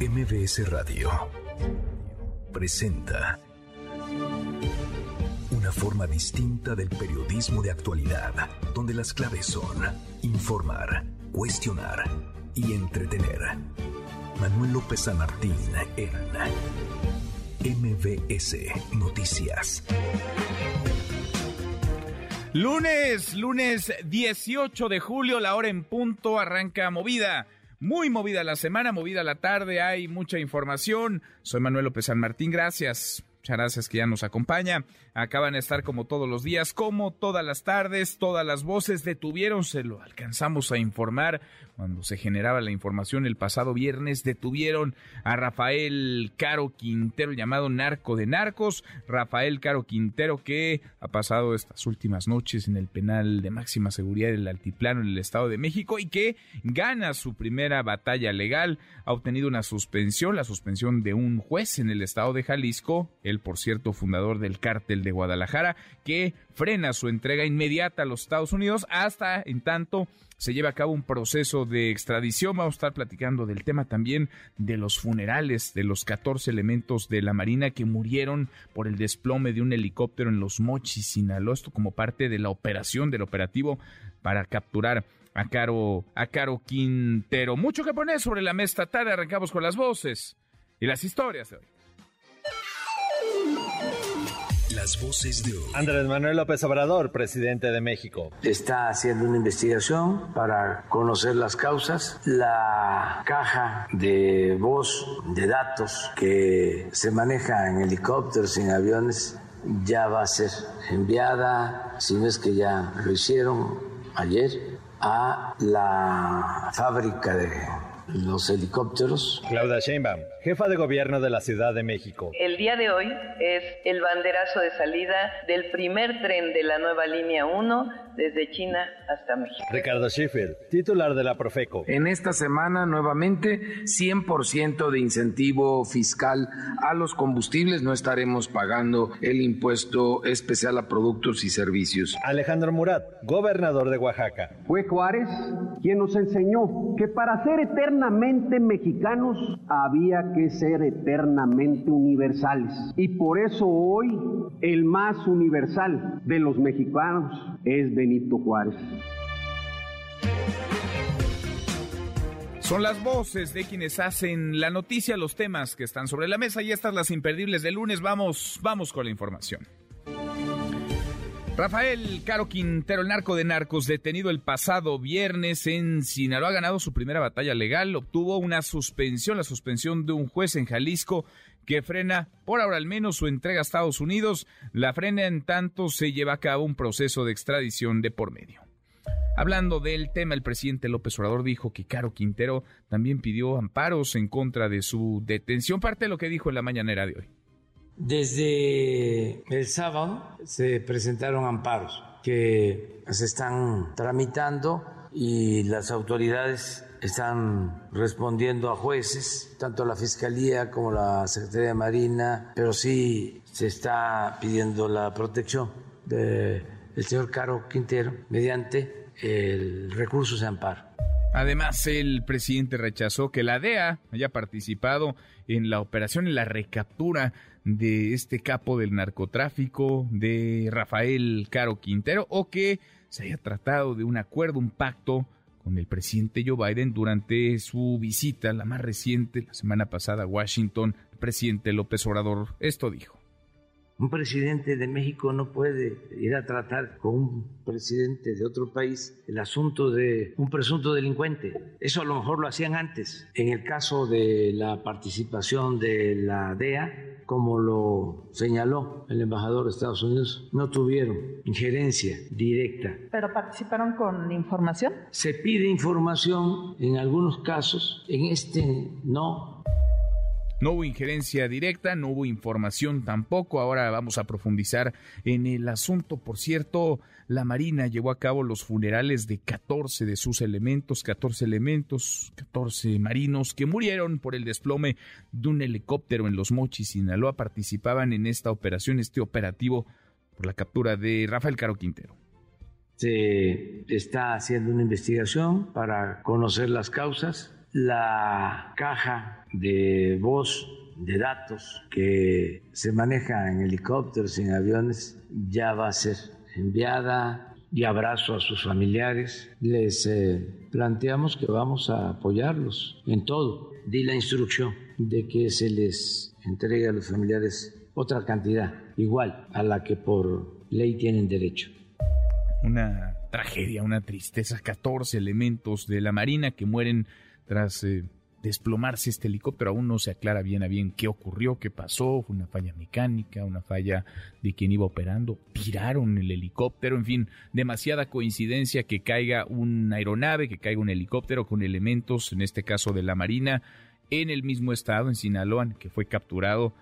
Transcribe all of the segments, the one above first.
MBS Radio presenta una forma distinta del periodismo de actualidad, donde las claves son informar, cuestionar y entretener. Manuel López San Martín en MBS Noticias. Lunes, lunes 18 de julio, la hora en punto, arranca movida. Muy movida la semana, movida la tarde, hay mucha información. Soy Manuel López San Martín, gracias. Muchas gracias que ya nos acompaña. Acaban de estar como todos los días, como todas las tardes, todas las voces detuvieron, se lo alcanzamos a informar cuando se generaba la información el pasado viernes, detuvieron a Rafael Caro Quintero, llamado narco de narcos. Rafael Caro Quintero que ha pasado estas últimas noches en el penal de máxima seguridad del Altiplano en el Estado de México y que gana su primera batalla legal. Ha obtenido una suspensión, la suspensión de un juez en el Estado de Jalisco, el por cierto fundador del cártel de Guadalajara, que frena su entrega inmediata a los Estados Unidos hasta en tanto se lleva a cabo un proceso de extradición. Vamos a estar platicando del tema también de los funerales de los 14 elementos de la Marina que murieron por el desplome de un helicóptero en Los Mochis, Sinaloa. Esto como parte de la operación, del operativo para capturar a Caro, a Caro Quintero. Mucho que poner sobre la mesa tarde. Arrancamos con las voces y las historias de hoy. Las voces de hoy. Andrés Manuel López Obrador, presidente de México. Está haciendo una investigación para conocer las causas. La caja de voz, de datos que se maneja en helicópteros, en aviones, ya va a ser enviada, si no es que ya lo hicieron ayer, a la fábrica de los helicópteros. Claudia Sheinbaum, jefa de gobierno de la Ciudad de México. El día de hoy es el banderazo de salida del primer tren de la nueva línea 1 desde China hasta México. Ricardo Sheffield, titular de la Profeco. En esta semana nuevamente 100% de incentivo fiscal a los combustibles, no estaremos pagando el impuesto especial a productos y servicios. Alejandro Murat, gobernador de Oaxaca. Fue Juárez quien nos enseñó que para ser eternamente mexicanos había que ser eternamente universales. Y por eso hoy el más universal de los mexicanos es Benito Juárez. Son las voces de quienes hacen la noticia, los temas que están sobre la mesa y estas las imperdibles de lunes. Vamos, vamos con la información. Rafael Caro Quintero, el narco de narcos, detenido el pasado viernes en Sinaloa, ha ganado su primera batalla legal, obtuvo una suspensión, la suspensión de un juez en Jalisco que frena, por ahora al menos, su entrega a Estados Unidos. La frena en tanto se lleva a cabo un proceso de extradición de por medio. Hablando del tema, el presidente López Obrador dijo que Caro Quintero también pidió amparos en contra de su detención, parte de lo que dijo en la mañanera de hoy. Desde el sábado se presentaron amparos que se están tramitando y las autoridades están respondiendo a jueces, tanto la Fiscalía como la Secretaría de Marina, pero sí se está pidiendo la protección del señor Caro Quintero mediante el recurso de amparo. Además, el presidente rechazó que la DEA haya participado en la operación, en la recaptura de este capo del narcotráfico, de Rafael Caro Quintero, o que se haya tratado de un acuerdo, un pacto con el presidente Joe Biden durante su visita, la más reciente, la semana pasada a Washington. El presidente López Obrador esto dijo. Un presidente de México no puede ir a tratar con un presidente de otro país el asunto de un presunto delincuente. Eso a lo mejor lo hacían antes. En el caso de la participación de la DEA, como lo señaló el embajador de Estados Unidos, no tuvieron injerencia directa. ¿Pero participaron con información? Se pide información en algunos casos, en este no, no hubo injerencia directa, no hubo información tampoco. Ahora vamos a profundizar en el asunto. Por cierto, la Marina llevó a cabo los funerales de 14 de sus elementos, 14 elementos, 14 marinos que murieron por el desplome de un helicóptero en Los Mochis, Sinaloa. Participaban en esta operación, este operativo por la captura de Rafael Caro Quintero. Se está haciendo una investigación para conocer las causas La caja de voz de datos que se maneja en helicópteros en aviones ya va a ser enviada y abrazo a sus familiares. Les eh, planteamos que vamos a apoyarlos en todo. Di la instrucción de que se les entregue a los familiares otra cantidad igual a la que por ley tienen derecho. Una tragedia, una tristeza, 14 elementos de la Marina que mueren tras eh, desplomarse este helicóptero. Aún no se aclara bien a bien qué ocurrió, qué pasó. Fue una falla mecánica, una falla de quien iba operando. Tiraron el helicóptero. En fin, demasiada coincidencia que caiga una aeronave, que caiga un helicóptero con elementos, en este caso de la Marina, en el mismo estado, en Sinaloa, que fue capturado.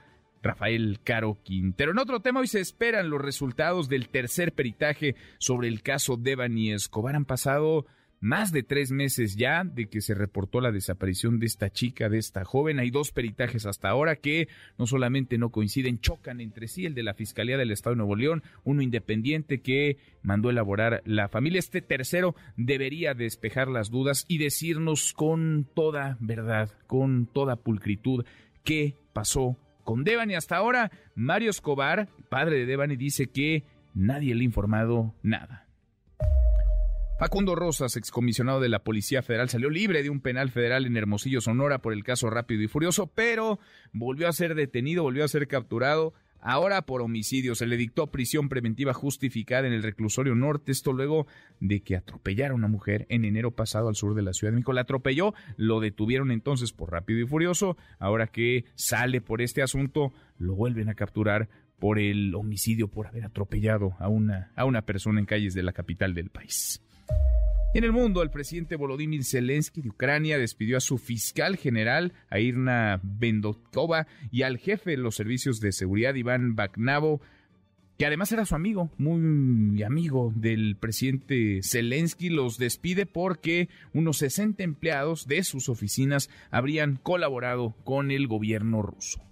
Rafael Caro Quintero. En otro tema, hoy se esperan los resultados del tercer peritaje sobre el caso Devani Escobar. Han pasado más de tres meses ya de que se reportó la desaparición de esta chica, de esta joven. Hay dos peritajes hasta ahora que no solamente no coinciden, chocan entre sí, el de la Fiscalía del Estado de Nuevo León, uno independiente que mandó elaborar la familia. Este tercero debería despejar las dudas y decirnos con toda verdad, con toda pulcritud, qué pasó con Devani. Hasta ahora, Mario Escobar, padre de Devani, dice que nadie le ha informado nada. Facundo Rosas, excomisionado de la Policía Federal, salió libre de un penal federal en Hermosillo, Sonora, por el caso Rápido y Furioso, pero volvió a ser detenido, volvió a ser capturado. Ahora por homicidio se le dictó prisión preventiva justificada en el reclusorio norte, esto luego de que atropellara a una mujer en enero pasado al sur de la Ciudad de México. La atropelló, lo detuvieron entonces por rápido y furioso. Ahora que sale por este asunto, lo vuelven a capturar por el homicidio, por haber atropellado a una, a una persona en calles de la capital del país. En el mundo, el presidente Volodymyr Zelensky de Ucrania despidió a su fiscal general, a Irna Bendokova, y al jefe de los servicios de seguridad, Iván Baknavo, que además era su amigo, muy amigo del presidente Zelensky, los despide porque unos 60 empleados de sus oficinas habrían colaborado con el gobierno ruso.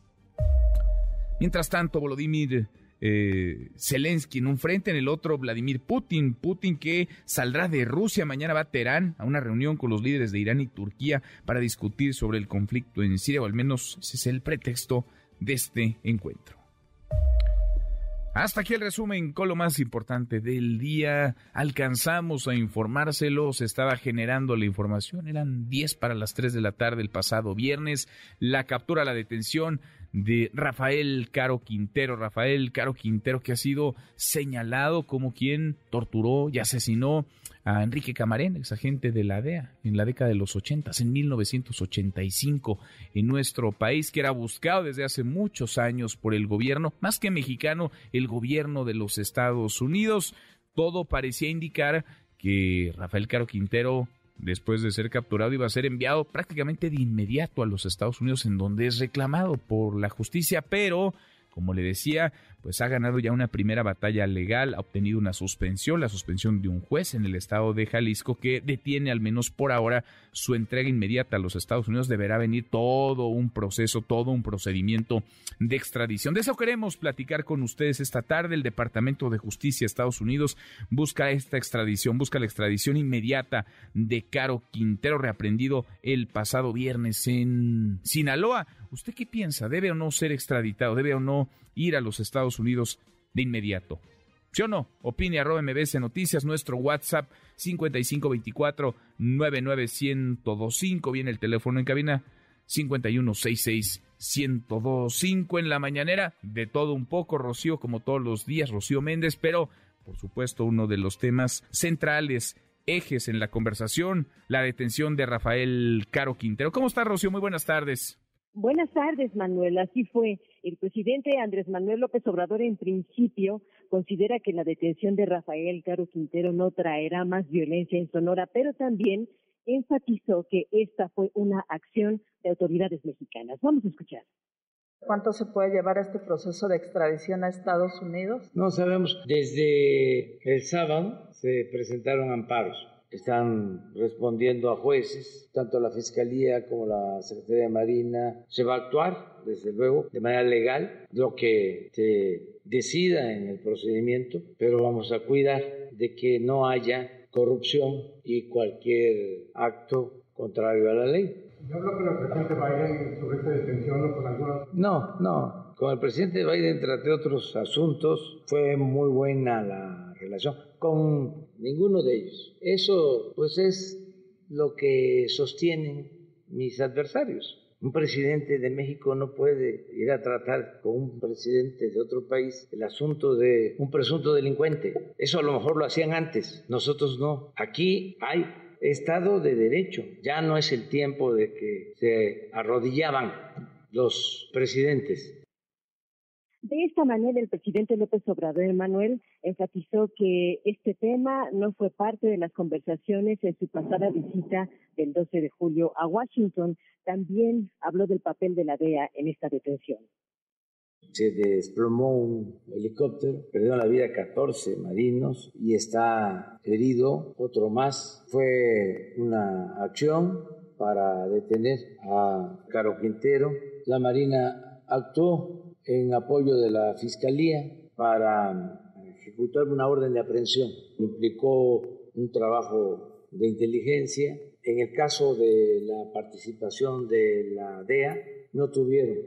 Mientras tanto, Volodymyr eh, Zelensky en un frente, en el otro Vladimir Putin. Putin que saldrá de Rusia, mañana va a Teherán a una reunión con los líderes de Irán y Turquía para discutir sobre el conflicto en Siria, o al menos ese es el pretexto de este encuentro. Hasta aquí el resumen con lo más importante del día. Alcanzamos a informárselo, se estaba generando la información, eran 10 para las 3 de la tarde el pasado viernes. La captura, la detención de Rafael Caro Quintero. Rafael Caro Quintero que ha sido señalado como quien torturó y asesinó a Enrique Camarén, exagente de la DEA, en la década de los 80, en 1985, en nuestro país, que era buscado desde hace muchos años por el gobierno, más que mexicano, el gobierno de los Estados Unidos. Todo parecía indicar que Rafael Caro Quintero después de ser capturado, iba a ser enviado prácticamente de inmediato a los Estados Unidos, en donde es reclamado por la justicia, pero, como le decía, pues ha ganado ya una primera batalla legal, ha obtenido una suspensión, la suspensión de un juez en el estado de Jalisco que detiene al menos por ahora su entrega inmediata a los Estados Unidos. Deberá venir todo un proceso, todo un procedimiento de extradición. De eso queremos platicar con ustedes esta tarde. El Departamento de Justicia de Estados Unidos busca esta extradición, busca la extradición inmediata de Caro Quintero, reaprendido el pasado viernes en Sinaloa. ¿Usted qué piensa? ¿Debe o no ser extraditado? ¿Debe o no ir a los Estados Unidos de inmediato? ¿Sí o no? Opine arroba MBS Noticias, nuestro WhatsApp 5524 99125. Viene el teléfono en cabina 5166 1025 en la mañanera. De todo un poco, Rocío, como todos los días, Rocío Méndez, pero por supuesto uno de los temas centrales ejes en la conversación, la detención de Rafael Caro Quintero. ¿Cómo está, Rocío? Muy buenas tardes. Buenas tardes, Manuel. Así fue. El presidente Andrés Manuel López Obrador, en principio, considera que la detención de Rafael Caro Quintero no traerá más violencia en Sonora, pero también enfatizó que esta fue una acción de autoridades mexicanas. Vamos a escuchar. ¿Cuánto se puede llevar este proceso de extradición a Estados Unidos? No sabemos. Desde el sábado se presentaron amparos están respondiendo a jueces, tanto la Fiscalía como la Secretaría de Marina. Se va a actuar, desde luego, de manera legal, lo que se decida en el procedimiento, pero vamos a cuidar de que no haya corrupción y cualquier acto contrario a la ley. ¿Ya habló con el presidente Biden sobre esta detención o con alguna? No, no. Con el presidente Biden traté otros asuntos. Fue muy buena la relación. Con ninguno de ellos. Eso, pues, es lo que sostienen mis adversarios. Un presidente de México no puede ir a tratar con un presidente de otro país el asunto de un presunto delincuente. Eso a lo mejor lo hacían antes, nosotros no. Aquí hay Estado de Derecho. Ya no es el tiempo de que se arrodillaban los presidentes. De esta manera, el presidente López Obrador Manuel enfatizó que este tema no fue parte de las conversaciones en su pasada visita del 12 de julio a Washington. También habló del papel de la DEA en esta detención. Se desplomó un helicóptero, perdió la vida 14 marinos y está herido otro más. Fue una acción para detener a Caro Quintero. La Marina actuó en apoyo de la Fiscalía para ejecutar una orden de aprehensión. Implicó un trabajo de inteligencia. En el caso de la participación de la DEA, no tuvieron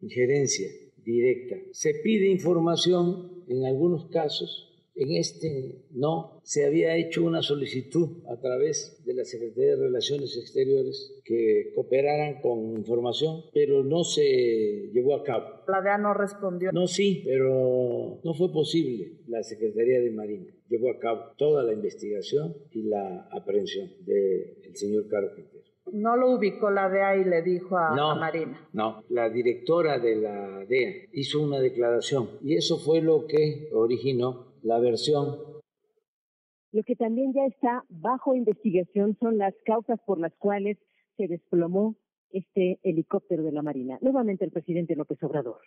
injerencia directa. Se pide información en algunos casos en este no, se había hecho una solicitud a través de la Secretaría de Relaciones Exteriores que cooperaran con información, pero no se llevó a cabo. La DEA no respondió. No, sí, pero no fue posible. La Secretaría de Marina llevó a cabo toda la investigación y la aprehensión del señor Caro Quintero. No lo ubicó la DEA y le dijo a, a, Marina. No, la directora de la DEA hizo una declaración y eso fue lo que originó la versión. Lo que también ya está bajo investigación son las causas por las cuales se desplomó este helicóptero de la Marina. Nuevamente el presidente López Obrador.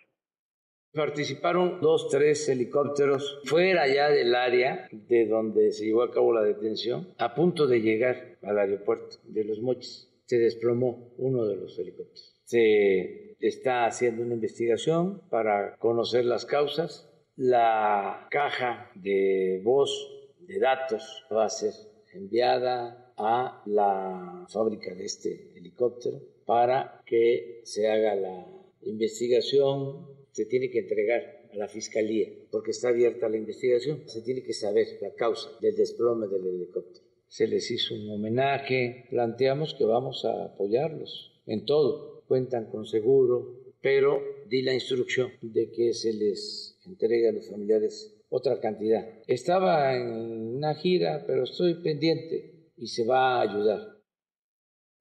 Participaron dos, tres helicópteros fuera ya del área de donde se llevó a cabo la detención, a punto de llegar al aeropuerto de Los Mochis. Se desplomó uno de los helicópteros. Se está haciendo una investigación para conocer las causas la caja de voz de datos va a ser enviada a la fábrica de este helicóptero para que se haga la investigación. Se tiene que entregar a la fiscalía porque está abierta la investigación. Se tiene que saber la causa del desplome del helicóptero. Se les hizo un homenaje. Planteamos que vamos a apoyarlos en todo. Cuentan con seguro, pero di la instrucción de que se les entrega a los familiares otra cantidad. Estaba en una gira, pero estoy pendiente y se va a ayudar.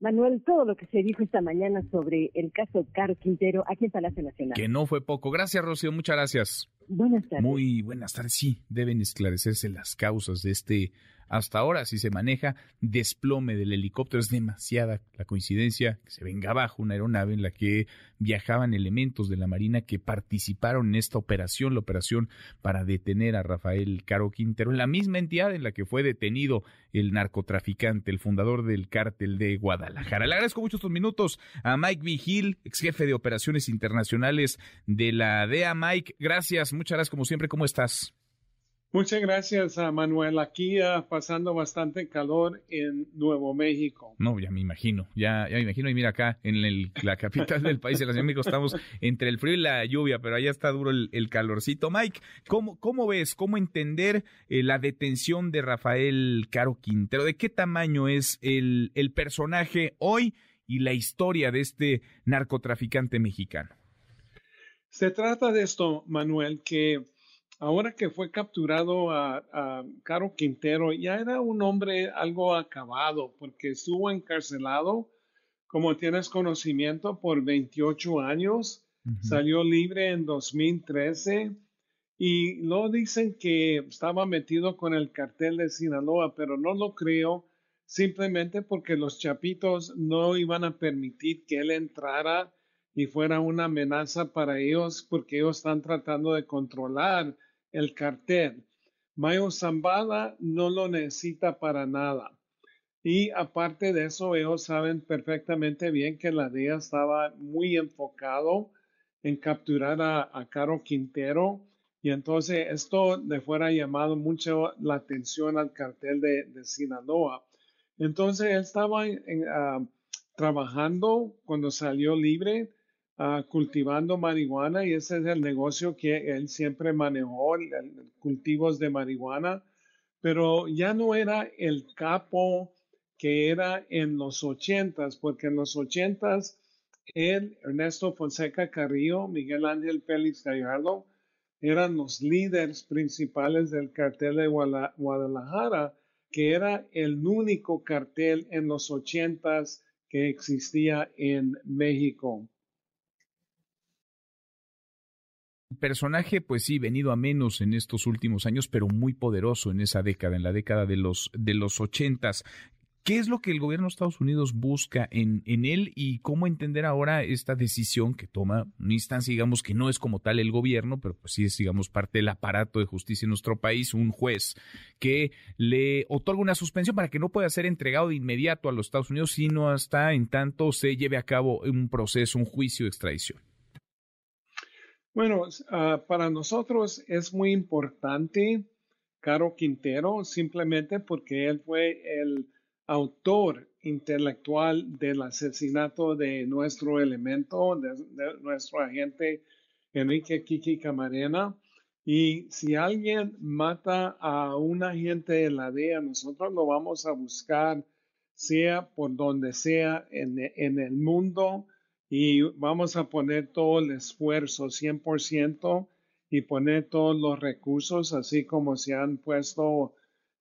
Manuel, todo lo que se dijo esta mañana sobre el caso Caro Quintero aquí en Palacio Nacional. Que no fue poco. Gracias, Rocío. Muchas gracias. Buenas tardes. Muy buenas tardes. Sí, deben esclarecerse las causas de este hasta ahora, si se maneja desplome del helicóptero, es demasiada la coincidencia que se venga abajo una aeronave en la que viajaban elementos de la Marina que participaron en esta operación, la operación para detener a Rafael Caro Quintero, en la misma entidad en la que fue detenido el narcotraficante, el fundador del cártel de Guadalajara. Le agradezco mucho estos minutos a Mike Vigil, ex jefe de operaciones internacionales de la DEA. Mike, gracias, muchas gracias como siempre, ¿cómo estás? Muchas gracias, a Manuel. Aquí uh, pasando bastante calor en Nuevo México. No, ya me imagino, ya, ya me imagino. Y mira acá, en el, la capital del país, en la Ciudad de México, estamos entre el frío y la lluvia, pero allá está duro el, el calorcito. Mike, ¿cómo, ¿cómo ves, cómo entender eh, la detención de Rafael Caro Quintero? ¿De qué tamaño es el, el personaje hoy y la historia de este narcotraficante mexicano? Se trata de esto, Manuel, que ahora que fue capturado a, Caro Quintero, ya era un hombre algo acabado porque estuvo encarcelado, como tienes conocimiento, por 28 años. Salió libre en 2013 y lo dicen que estaba metido con el cartel de Sinaloa, pero no lo creo simplemente porque los chapitos no iban a permitir que él entrara y fuera una amenaza para ellos porque ellos están tratando de controlar el cartel. Mayo Zambada no lo necesita para nada. Y aparte de eso, ellos saben perfectamente bien que la DEA estaba muy enfocado en capturar a, Caro Quintero. Y entonces esto le fuera llamado mucho la atención al cartel de, Sinaloa. Entonces él estaba ah, trabajando cuando salió libre, uh, cultivando marihuana y ese es el negocio que él siempre manejó, cultivos de marihuana, pero ya no era el capo que era en los ochentas, porque en los ochentas él, Ernesto Fonseca Carrillo, Miguel Ángel Félix Gallardo, eran los líderes principales del cartel de Guadalajara, que era el único cartel en los ochentas que existía en México. Personaje, pues sí, venido a menos en estos últimos años, pero muy poderoso en esa década, en la década de los de los ochentas. ¿Qué es lo que el gobierno de Estados Unidos busca en, en él y cómo entender ahora esta decisión que toma una instancia, digamos, que no es como tal el gobierno, pero pues sí es, digamos, parte del aparato de justicia en nuestro país, un juez que le otorga una suspensión para que no pueda ser entregado de inmediato a los Estados Unidos, sino hasta en tanto se lleve a cabo un proceso, un juicio de extradición? Bueno, uh, para nosotros es muy importante Caro Quintero, simplemente porque él fue el autor intelectual del asesinato de nuestro elemento, de, nuestro agente Enrique Kiki Camarena. Y si alguien mata a un agente de la DEA, nosotros lo vamos a buscar, sea por donde sea en el mundo, y vamos a poner todo el esfuerzo, 100%, y poner todos los recursos, así como se han puesto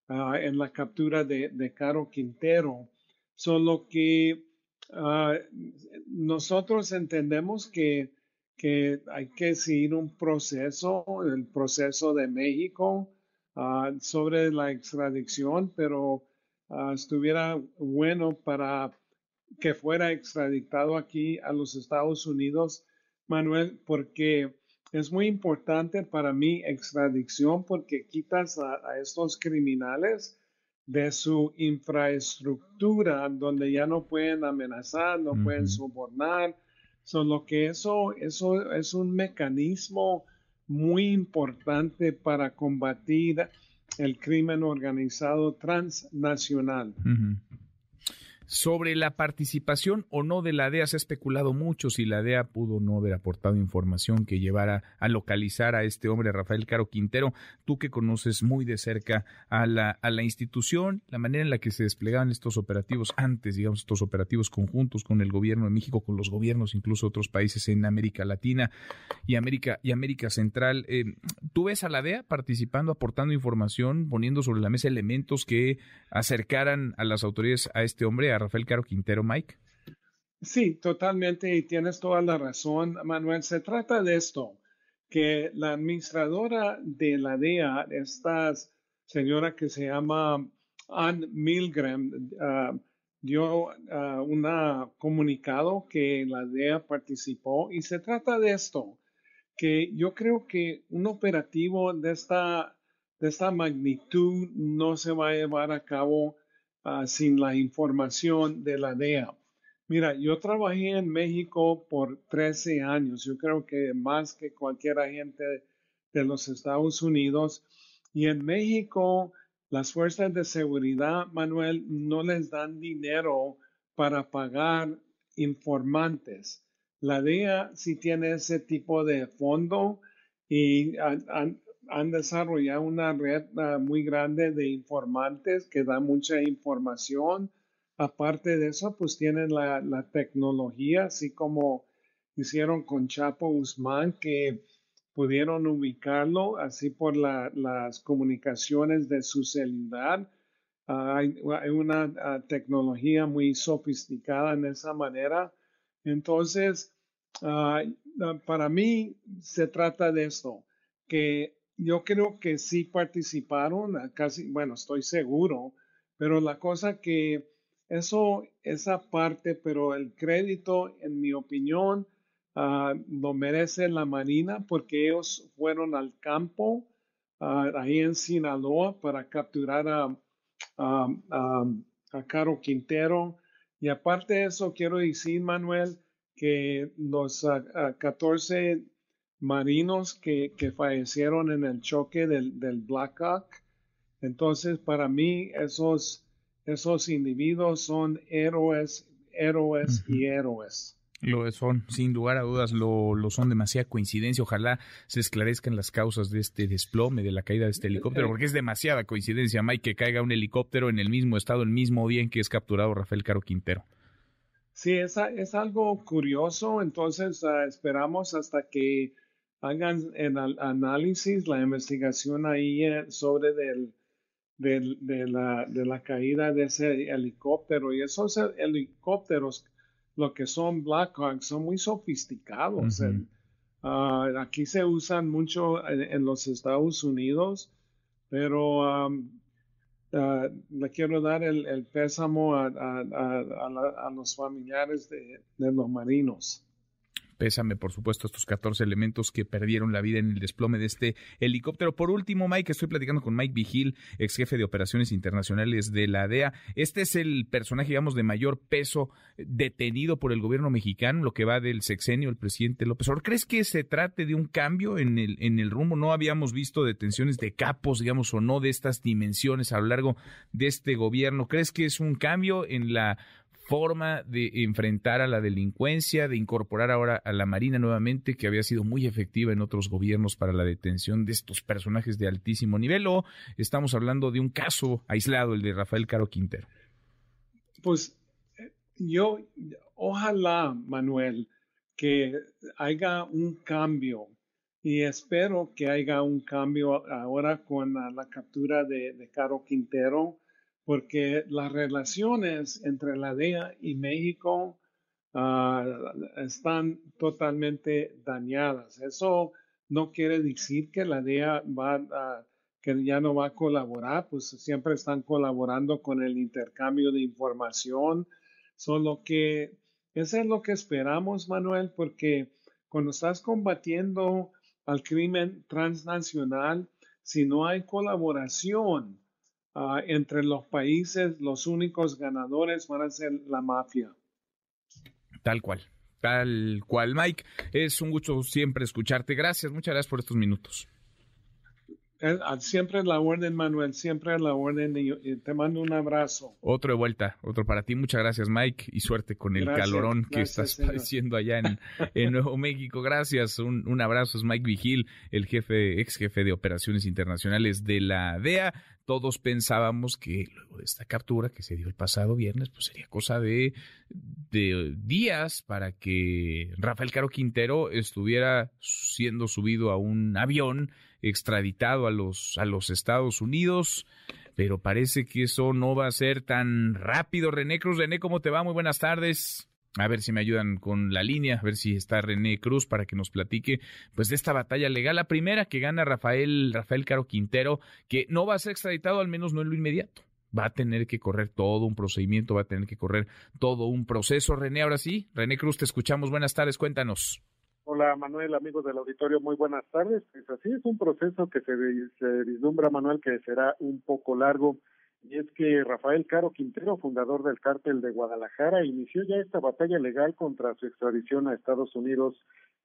uh, en la captura de, de, Caro Quintero. Solo que uh, nosotros entendemos que, que, hay que seguir un proceso, el proceso de México uh, sobre la extradición, pero estuviera bueno para que fuera extraditado aquí a los Estados Unidos, Manuel, porque es muy importante para mí extradición porque quitas a, a estos criminales de su infraestructura donde ya no pueden amenazar, no pueden sobornar. Solo que eso, eso es un mecanismo muy importante para combatir el crimen organizado transnacional. Sobre la participación o no de la DEA se ha especulado mucho si la DEA pudo no haber aportado información que llevara a localizar a este hombre, Rafael Caro Quintero. Tú que conoces muy de cerca a la, a la institución, la manera en la que se desplegaban estos operativos antes, digamos, estos operativos conjuntos con el gobierno de México, con los gobiernos incluso otros países en América Latina y América, y América Central. Eh, ¿Tú ves a la DEA participando, aportando información, poniendo sobre la mesa elementos que acercaran a las autoridades a este hombre? Rafael Caro Quintero, Mike? Sí, totalmente, y tienes toda la razón, Manuel. Se trata de esto, que la administradora de la DEA, esta señora que se llama Ann Milgram, uh, dio uh, un comunicado que la DEA participó, y se trata de esto, que yo creo que un operativo de esta, de esta magnitud no se va a llevar a cabo uh, sin la información de la DEA. Mira, yo trabajé en México por 13 años, yo creo que más que cualquier agente de los Estados Unidos. Y en México, las fuerzas de seguridad, Manuel, no les dan dinero para pagar informantes. La DEA sí tiene ese tipo de fondo y han, han, han desarrollado una red uh, muy grande de informantes que da mucha información. Aparte de eso, pues tienen la, la tecnología, así como hicieron con Chapo Guzmán, que pudieron ubicarlo así por la, las comunicaciones de su celular. Uh, hay, hay, una uh, tecnología muy sofisticada en esa manera. Entonces, para mí se trata de esto, que yo creo que sí participaron, casi, bueno, estoy seguro, pero la cosa que eso, esa parte, pero el crédito, en mi opinión, uh, lo merece la Marina porque ellos fueron al campo uh, ahí en Sinaloa para capturar a, a, a, a Caro Quintero. Y aparte de eso, quiero decir, Manuel, que los uh, 14 marinos que, que, fallecieron en el choque del, del Blackhawk. Entonces, para mí, esos, esos individuos son héroes héroes y héroes. Lo son, sin lugar a dudas, lo, lo, son demasiada coincidencia. Ojalá se esclarezcan las causas de este desplome, de la caída de este helicóptero, porque es demasiada coincidencia, Mike, que caiga un helicóptero en el mismo estado, el mismo día en que es capturado Rafael Caro Quintero. Sí, es, es algo curioso, entonces uh, esperamos hasta que hagan el análisis, la investigación ahí eh, sobre del, del, de, la, de la caída de ese helicóptero. Y esos helicópteros lo que son Blackhawks son muy sofisticados. Ah, aquí se usan mucho en, los Estados Unidos, pero ah, le quiero dar el, pésamo a, los familiares de los marinos. Pésame, por supuesto, estos 14 elementos que perdieron la vida en el desplome de este helicóptero. Por último, Mike, estoy platicando con Mike Vigil, ex jefe de operaciones internacionales de la DEA. Este es el personaje, digamos, de mayor peso detenido por el gobierno mexicano, lo que va del sexenio del presidente López Obrador. ¿Crees que se trate de un cambio en el, en el rumbo? No habíamos visto detenciones de capos, digamos, o no de estas dimensiones a lo largo de este gobierno. ¿Crees que es un cambio en la forma de enfrentar a la delincuencia, de incorporar ahora a la Marina nuevamente, que había sido muy efectiva en otros gobiernos para la detención de estos personajes de altísimo nivel, o estamos hablando de un caso aislado, el de Rafael Caro Quintero? Pues yo, ojalá, Manuel, que haya un cambio y espero que haya un cambio ahora con la, captura de, Caro Quintero porque las relaciones entre la DEA y México ah, están totalmente dañadas. Eso no quiere decir que la DEA va que ya no va a colaborar, pues siempre están colaborando con el intercambio de información. Solo que eso es lo que esperamos, Manuel, porque cuando estás combatiendo al crimen transnacional, si no hay colaboración, Ah, entre los países, los únicos ganadores van a ser la mafia. Tal cual, tal cual. Mike, es un gusto siempre escucharte. Gracias, muchas gracias por estos minutos. Ah, siempre la orden, Manuel, siempre la orden y te mando un abrazo. Otro de vuelta, otro para ti. Muchas gracias, Mike, y suerte con el calorón que estás padeciendo allá en, en, Nuevo México. Gracias, un, un abrazo. Es Mike Vigil, el jefe, ex jefe de operaciones internacionales de la DEA todos pensábamos que luego de esta captura que se dio el pasado viernes, pues sería cosa de, de, días para que Rafael Caro Quintero estuviera siendo subido a un avión extraditado a los, a los Estados Unidos. Pero parece que eso no va a ser tan rápido. René Cruz, René, ¿cómo te va? Muy buenas tardes a ver si me ayudan con la línea, a ver si está René Cruz para que nos platique pues de esta batalla legal, la primera que gana Rafael Rafael Caro Quintero, que no va a ser extraditado al menos no en lo inmediato. Va a tener que correr todo un procedimiento, va a tener que correr todo un proceso. René, ahora sí, René Cruz, te escuchamos. Buenas tardes, cuéntanos. Hola Manuel, amigos del auditorio, muy buenas tardes. Pues así es un proceso que se, se vislumbra, Manuel, que será un poco largo y es que Rafael Caro Quintero, fundador del cártel de Guadalajara, inició ya esta batalla legal contra su extradición a Estados Unidos,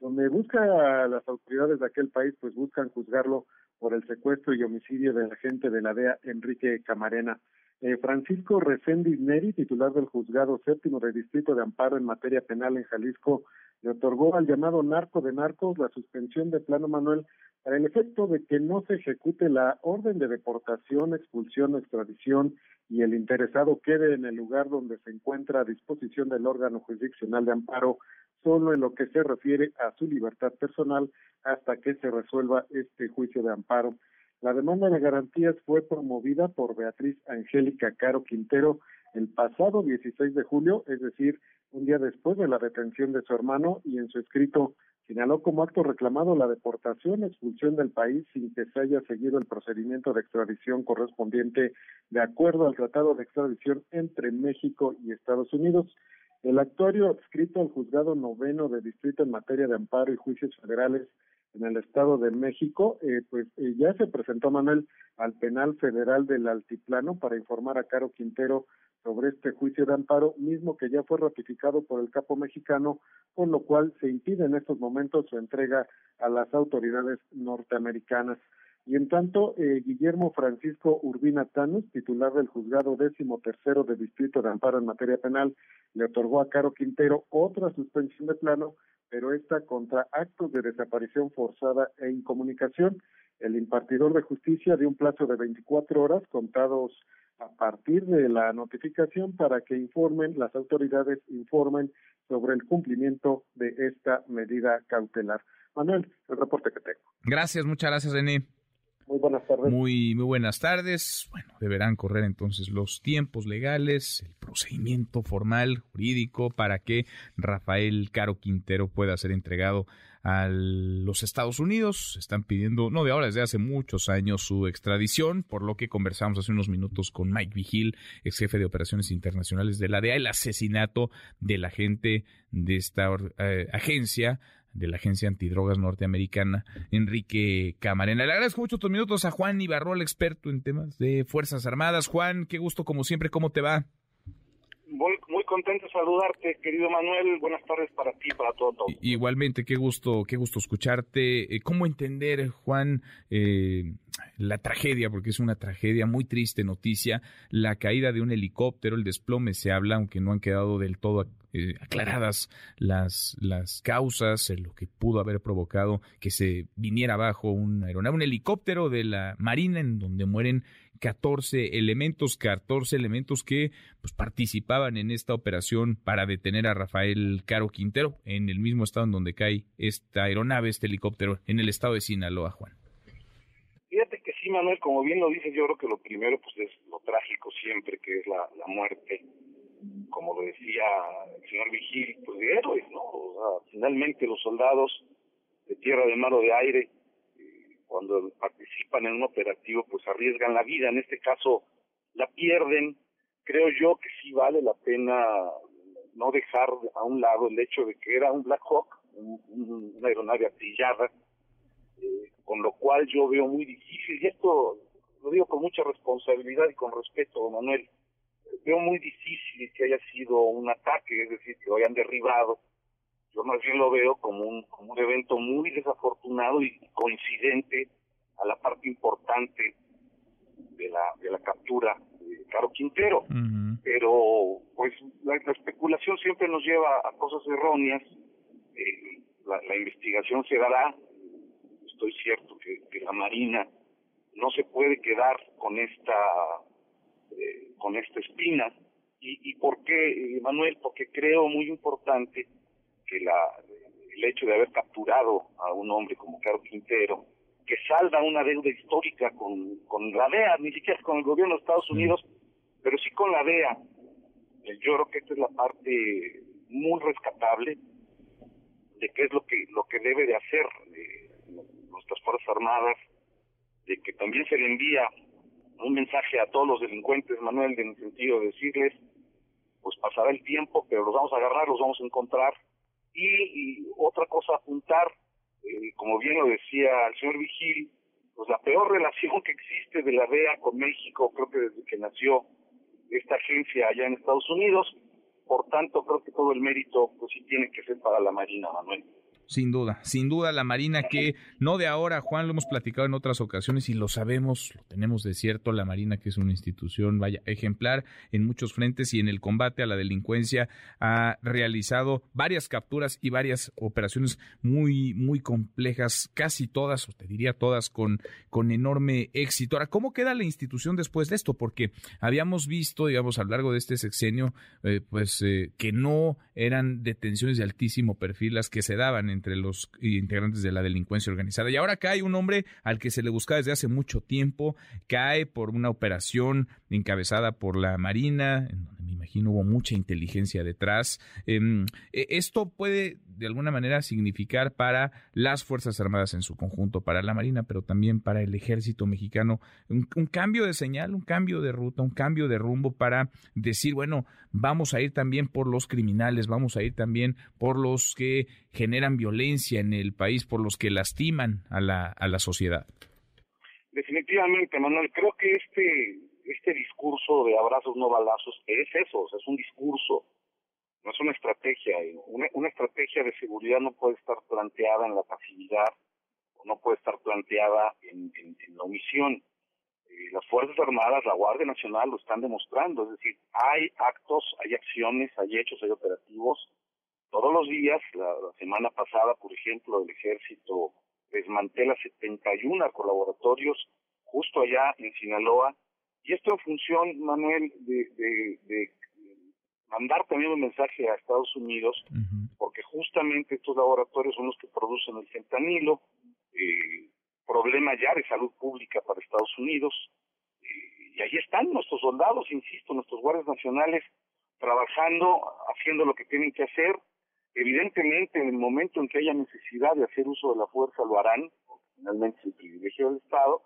donde busca a las autoridades de aquel país, pues buscan juzgarlo por el secuestro y homicidio del agente de la DEA, Enrique Camarena. Eh, Francisco Reséndiz Neri, titular del juzgado séptimo del Distrito de Amparo en materia penal en Jalisco, le otorgó al llamado narco de narcos la suspensión de plano Manuel para el efecto de que no se ejecute la orden de deportación, expulsión extradición y el interesado quede en el lugar donde se encuentra a disposición del órgano jurisdiccional de amparo solo en lo que se refiere a su libertad personal hasta que se resuelva este juicio de amparo. La demanda de garantías fue promovida por Beatriz Angélica Caro Quintero el pasado 16 de julio, es decir, un día después de la detención de su hermano, y en su escrito señaló como acto reclamado la deportación, expulsión del país sin que se haya seguido el procedimiento de extradición correspondiente de acuerdo al Tratado de Extradición entre México y Estados Unidos. El actuario adscrito al juzgado noveno de distrito en materia de amparo y juicios federales en el Estado de México, eh, pues eh, ya se presentó Manuel al penal federal del Altiplano para informar a Caro Quintero sobre este juicio de amparo, mismo que ya fue ratificado por el capo mexicano, con lo cual se impide en estos momentos su entrega a las autoridades norteamericanas. Y en tanto, eh, Guillermo Francisco Urbina Tanus, titular del juzgado décimo tercero del Distrito de Amparo en materia penal, le otorgó a Caro Quintero otra suspensión de plano, pero esta contra actos de desaparición forzada e incomunicación. El impartidor de justicia dio un plazo de 24 horas contados a partir de la notificación para que informen, las autoridades informen sobre el cumplimiento de esta medida cautelar. Manuel, el reporte que tengo. Gracias, muchas gracias, René. Muy buenas tardes. Muy, muy buenas tardes. Bueno, deberán correr entonces los tiempos legales, el procedimiento formal, jurídico, para que Rafael Caro Quintero pueda ser entregado a los Estados Unidos. Están pidiendo, no de ahora, desde hace muchos años, su extradición, por lo que conversamos hace unos minutos con Mike Vigil, ex jefe de operaciones internacionales de la DEA, el asesinato del agente de esta eh, agencia de la Agencia Antidrogas Norteamericana, Enrique Camarena. Le agradezco mucho tus minutos a Juan Ibarrol, experto en temas de Fuerzas Armadas. Juan, qué gusto como siempre, ¿cómo te va? Muy, contento de saludarte, querido Manuel. Buenas tardes para ti, para todo. Igualmente, qué gusto, qué gusto escucharte. Eh, ¿Cómo entender, Juan, eh, la tragedia, porque es una tragedia muy triste noticia, la caída de un helicóptero, el desplome se habla, aunque no han quedado del todo eh, aclaradas las, las causas, lo que pudo haber provocado que se viniera abajo un aeronave, un helicóptero de la Marina en donde mueren 14 elementos, 14 elementos que pues, participaban en esta operación para detener a Rafael Caro Quintero en el mismo estado en donde cae esta aeronave, este helicóptero, en el estado de Sinaloa, Juan. Fíjate que sí, Manuel, como bien lo dices, yo creo que lo primero pues es lo trágico siempre, que es la, la muerte, como lo decía el señor Vigil, pues de héroes, ¿no? Finalmente los soldados de tierra, de mar de aire, cuando participan en un operativo, pues arriesgan la vida. En este caso, la pierden. Creo yo que sí vale la pena no dejar a un lado el hecho de que era un Black Hawk, una aeronave artillada, eh, con lo cual yo veo muy difícil, y esto lo digo con mucha responsabilidad y con respeto, Manuel, veo muy difícil que haya sido un ataque, es decir, que lo hayan derribado yo más bien lo veo como un, como un evento muy desafortunado y coincidente a la parte importante de la, de la captura de Caro Quintero. Pero pues la, especulación siempre nos lleva a cosas erróneas. Eh, la, investigación se dará. Estoy cierto que, la Marina no se puede quedar con esta eh, con esta espina. ¿Y, ¿Y por qué, Manuel? Porque creo muy importante que la, el hecho de haber capturado a un hombre como Carlos Quintero, que salda una deuda histórica con, con la DEA, ni siquiera con el gobierno de Estados Unidos, pero sí con la DEA. Eh, yo creo que esta es la parte muy rescatable de qué es lo que lo que debe de hacer eh, nuestras fuerzas armadas, de que también se le envía un mensaje a todos los delincuentes, Manuel, en el sentido de decirles, pues pasará el tiempo, pero los vamos a agarrar, los vamos a encontrar, y, otra cosa apuntar, eh, como bien lo decía el señor Vigil, pues la peor relación que existe de la DEA con México, creo que desde que nació esta agencia allá en Estados Unidos, por tanto creo que todo el mérito pues sí tiene que ser para la Marina, Manuel. Sin duda, sin duda la Marina que no de ahora, Juan, lo hemos platicado en otras ocasiones y lo sabemos, lo tenemos de cierto, la Marina que es una institución vaya ejemplar en muchos frentes y en el combate a la delincuencia ha realizado varias capturas y varias operaciones muy muy complejas, casi todas, o te diría todas con con enorme éxito. Ahora, ¿cómo queda la institución después de esto? Porque habíamos visto, digamos, a lo largo de este sexenio, eh, pues eh, que no eran detenciones de altísimo perfil las que se daban entre los integrantes de la delincuencia organizada. Y ahora cae un hombre al que se le busca desde hace mucho tiempo, cae por una operación encabezada por la Marina, en donde me imagino hubo mucha inteligencia detrás. Em, e, esto puede de alguna manera significar para las Fuerzas Armadas en su conjunto, para la Marina, pero también para el ejército mexicano, un, cambio de señal, un cambio de ruta, un cambio de rumbo para decir, bueno, vamos a ir también por los criminales, vamos a ir también por los que generan violencia en el país, por los que lastiman a la, a la sociedad. Definitivamente, Manuel, creo que este, este discurso de abrazos no balazos es eso, es un discurso no es una estrategia. Una, una estrategia de seguridad no puede estar planteada en la pasividad no puede estar planteada en, la omisión. Eh, las Fuerzas Armadas, la Guardia Nacional lo están demostrando, es decir, hay actos, hay acciones, hay hechos, hay operativos todos los días. La, semana pasada, por ejemplo, el ejército desmantela 71 colaboratorios justo allá en Sinaloa. Y esto en función, Manuel, de, mandar también un mensaje a Estados Unidos, porque justamente estos laboratorios son los que producen el fentanilo, eh, problema ya de salud pública para Estados Unidos. Eh, y ahí están nuestros soldados, insisto, nuestros guardias nacionales trabajando, haciendo lo que tienen que hacer, Evidentemente, en el momento en que haya necesidad de hacer uso de la fuerza, lo harán, porque finalmente es el privilegio del Estado,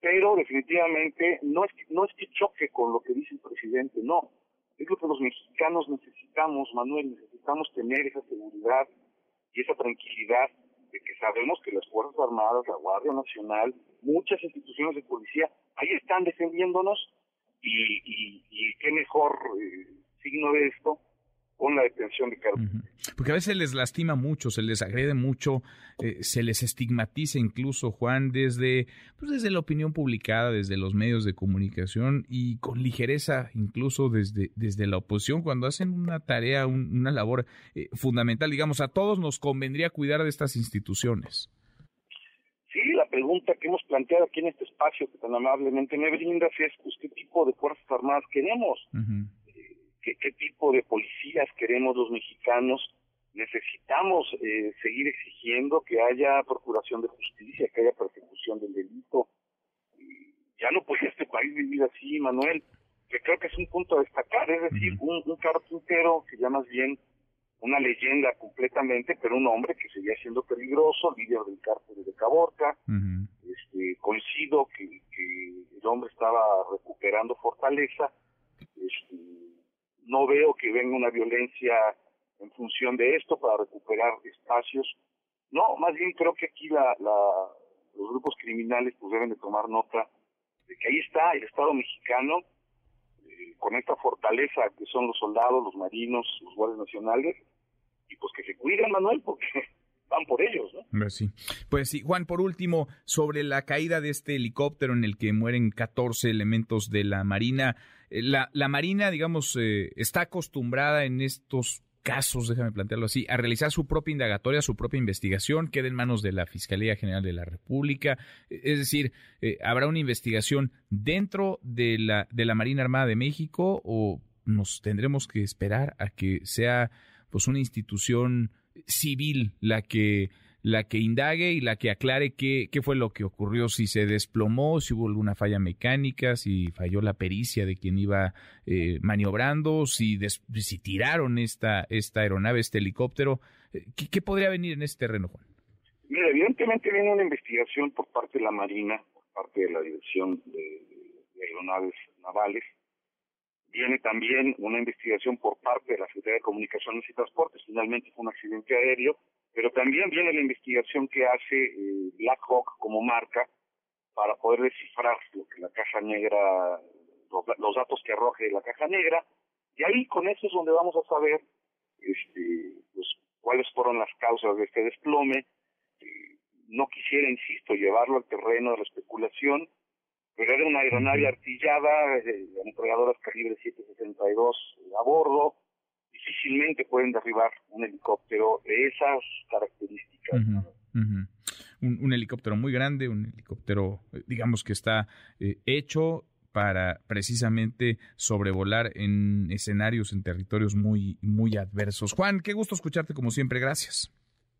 pero definitivamente no es, no es que choque con lo que dice el presidente, no. Es lo que los mexicanos necesitamos, Manuel, necesitamos tener esa seguridad y esa tranquilidad de que sabemos que las Fuerzas Armadas, la Guardia Nacional, muchas instituciones de policía, ahí están defendiéndonos y, y, qué mejor eh, signo de esto con la detención de. Porque a veces les lastima mucho, se les agrede mucho, eh, se les estigmatiza incluso, Juan, desde, pues desde la opinión publicada, desde los medios de comunicación y con ligereza incluso desde, desde la oposición cuando hacen una tarea, una labor eh, fundamental. Digamos, a todos nos convendría cuidar de estas instituciones. Sí, la pregunta que hemos planteado aquí en este espacio que tan amablemente me brindas es, pues, ¿qué tipo de Fuerzas Armadas queremos? Qué, tipo de policías queremos los mexicanos. Necesitamos eh, seguir exigiendo que haya procuración de justicia, que haya persecución del delito. ya no puede este país vivir así, Manuel, que creo que es un punto a destacar, es decir, un, un carpintero que ya más bien una leyenda completamente, pero un hombre que seguía siendo peligroso, líder del cártel de Caborca. este, coincido que, que, el hombre estaba recuperando fortaleza. Este, no veo que venga una violencia en función de esto para recuperar espacios. No, más bien creo que aquí la, los grupos criminales pues deben de tomar nota de que ahí está el Estado mexicano eh, con esta fortaleza que son los soldados, los marinos, los guardias nacionales y pues que se cuiden, Manuel, porque van por ellos, ¿no? Sí. Pues sí, Juan, por último, sobre la caída de este helicóptero en el que mueren 14 elementos de la Marina, la, la Marina, digamos, eh, está acostumbrada en estos casos, déjame plantearlo así, a realizar su propia indagatoria, su propia investigación, queda en manos de la Fiscalía General de la República. Eh, es decir, ¿habrá una investigación dentro de la, de la Marina Armada de México o nos tendremos que esperar a que sea pues una institución civil la que la que indague y la que aclare qué, qué fue lo que ocurrió, si se desplomó, si hubo alguna falla mecánica, si falló la pericia de quien iba eh, maniobrando, si, si tiraron esta, esta aeronave, este helicóptero. Eh, ¿Qué, podría venir en este terreno, Juan? Mira, evidentemente viene una investigación por parte de la Marina, por parte de la Dirección de Aeronaves Navales, Viene también una investigación por parte de la Secretaría de Comunicaciones y Transportes, finalmente fue un accidente aéreo, pero también viene la investigación que hace eh, Black Hawk como marca para poder descifrar lo que la caja negra, los, datos que arroje la caja negra, y ahí con eso es donde vamos a saber este, pues, cuáles fueron las causas de este desplome. Eh, no quisiera, insisto, llevarlo al terreno de la especulación, pero era una aeronave artillada, eh, ametralladoras calibre 762 a bordo, difícilmente pueden derribar un helicóptero de esas características. Un, helicóptero muy grande, un helicóptero, eh, digamos que está eh, hecho para precisamente sobrevolar en escenarios, en territorios muy, muy adversos. Juan, qué gusto escucharte como siempre, gracias.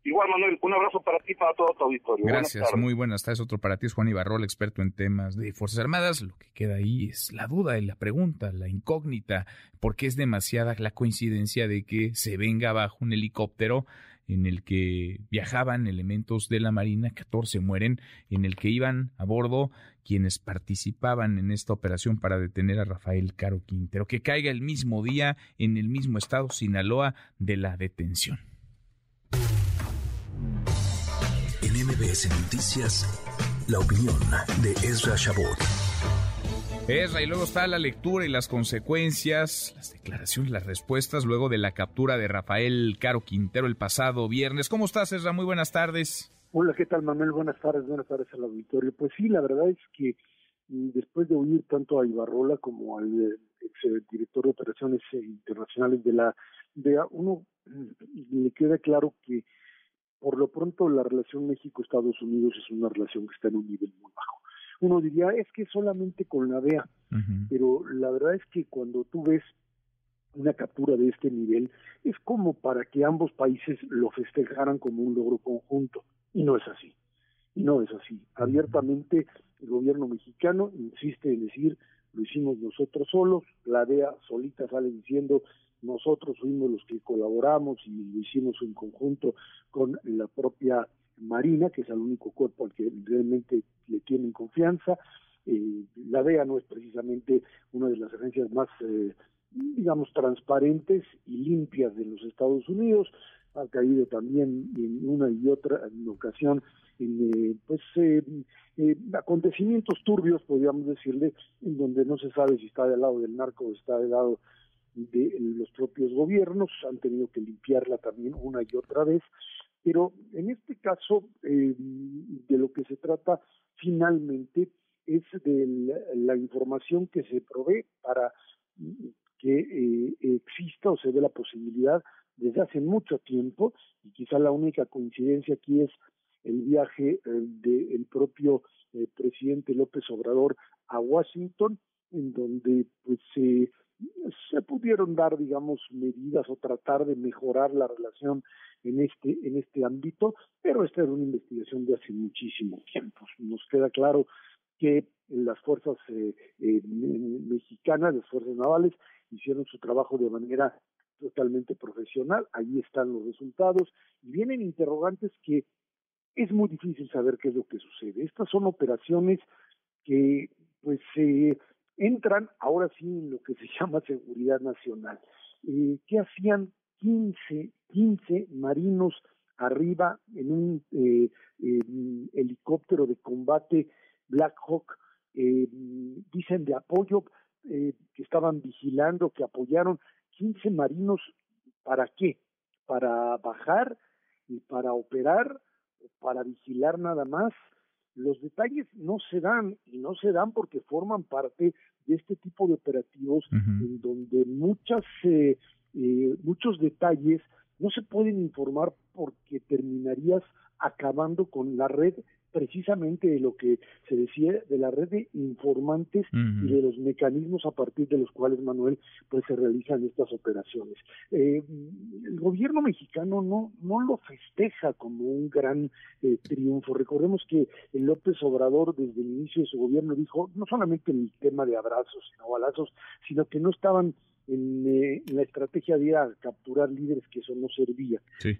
Igual, Manuel, un abrazo para ti y para todo tu auditorio. Gracias, muy buenas tardes. Otro para ti es Juan Ibarrol, experto en temas de Fuerzas Armadas. Lo que queda ahí es la duda y la pregunta, la incógnita, porque es demasiada la coincidencia de que se venga abajo un helicóptero en el que viajaban elementos de la Marina, 14 mueren, en el que iban a bordo quienes participaban en esta operación para detener a Rafael Caro Quintero, que caiga el mismo día en el mismo estado, Sinaloa, de la detención. MBS Noticias, la opinión de Ezra Shabot. Ezra, y luego está la lectura y las consecuencias, las declaraciones, las respuestas luego de la captura de Rafael Caro Quintero el pasado viernes. ¿Cómo estás, Ezra? Muy buenas tardes. Hola, ¿qué tal Manuel? Buenas tardes, buenas tardes al auditorio. Pues sí, la verdad es que mm, después de oír tanto a Ibarrola como al eh, ex eh, director de operaciones internacionales de la DEA, uno mm, le queda claro que por lo pronto la relación México-Estados Unidos es una relación que está en un nivel muy bajo. Uno diría, es que solamente con la DEA, pero la verdad es que cuando tú ves una captura de este nivel, es como para que ambos países lo festejaran como un logro conjunto, y no es así. Y no es así. Abiertamente el gobierno mexicano insiste en decir, lo hicimos nosotros solos, la DEA solita sale diciendo, nosotros fuimos los que colaboramos y lo hicimos en conjunto con la propia Marina, que es el único cuerpo al que realmente le tienen confianza. Eh, la DEA no es precisamente una de las agencias más, eh, digamos, transparentes y limpias de los Estados Unidos. Ha caído también en una y otra ocasión en eh, pues acontecimientos turbios, podríamos decirle, en donde no se sabe si está del lado del narco o está del lado de los propios gobiernos, han tenido que limpiarla también una y otra vez, pero en este caso eh, de lo que se trata finalmente es de la, información que se provee para que eh, exista o se dé la posibilidad desde hace mucho tiempo, y quizá la única coincidencia aquí es el viaje eh, del propio presidente López Obrador a Washington, en donde pues se se pudieron dar, digamos, medidas o tratar de mejorar la relación en este en este ámbito, pero esta era una investigación de hace muchísimo tiempo. Nos queda claro que las fuerzas eh, eh, mexicanas, las fuerzas navales, hicieron su trabajo de manera totalmente profesional. Ahí están los resultados y vienen interrogantes que es muy difícil saber qué es lo que sucede. Estas son operaciones que, pues, eh, entran ahora sí en lo que se llama seguridad nacional. Eh, ¿Qué hacían 15, 15 marinos arriba en un eh, helicóptero de combate Black Hawk? Eh, dicen de apoyo, eh, que estaban vigilando, que apoyaron 15 marinos, ¿para qué? ¿Para bajar y para operar? ¿Para vigilar nada más? Los detalles no se dan y no se dan porque forman parte de este tipo de operativos en donde muchas eh, eh, muchos detalles no se pueden informar porque terminarías acabando con la red precisamente de lo que se decía de la red de informantes y de los mecanismos a partir de los cuales, Manuel, pues se realizan estas operaciones. Eh, el gobierno mexicano no, no lo festeja como un gran eh, triunfo. Recordemos que el López Obrador desde el inicio de su gobierno dijo no solamente el tema de abrazos, sino balazos, sino que no estaban en, eh, la estrategia de ir a capturar líderes que eso no servía. Sí.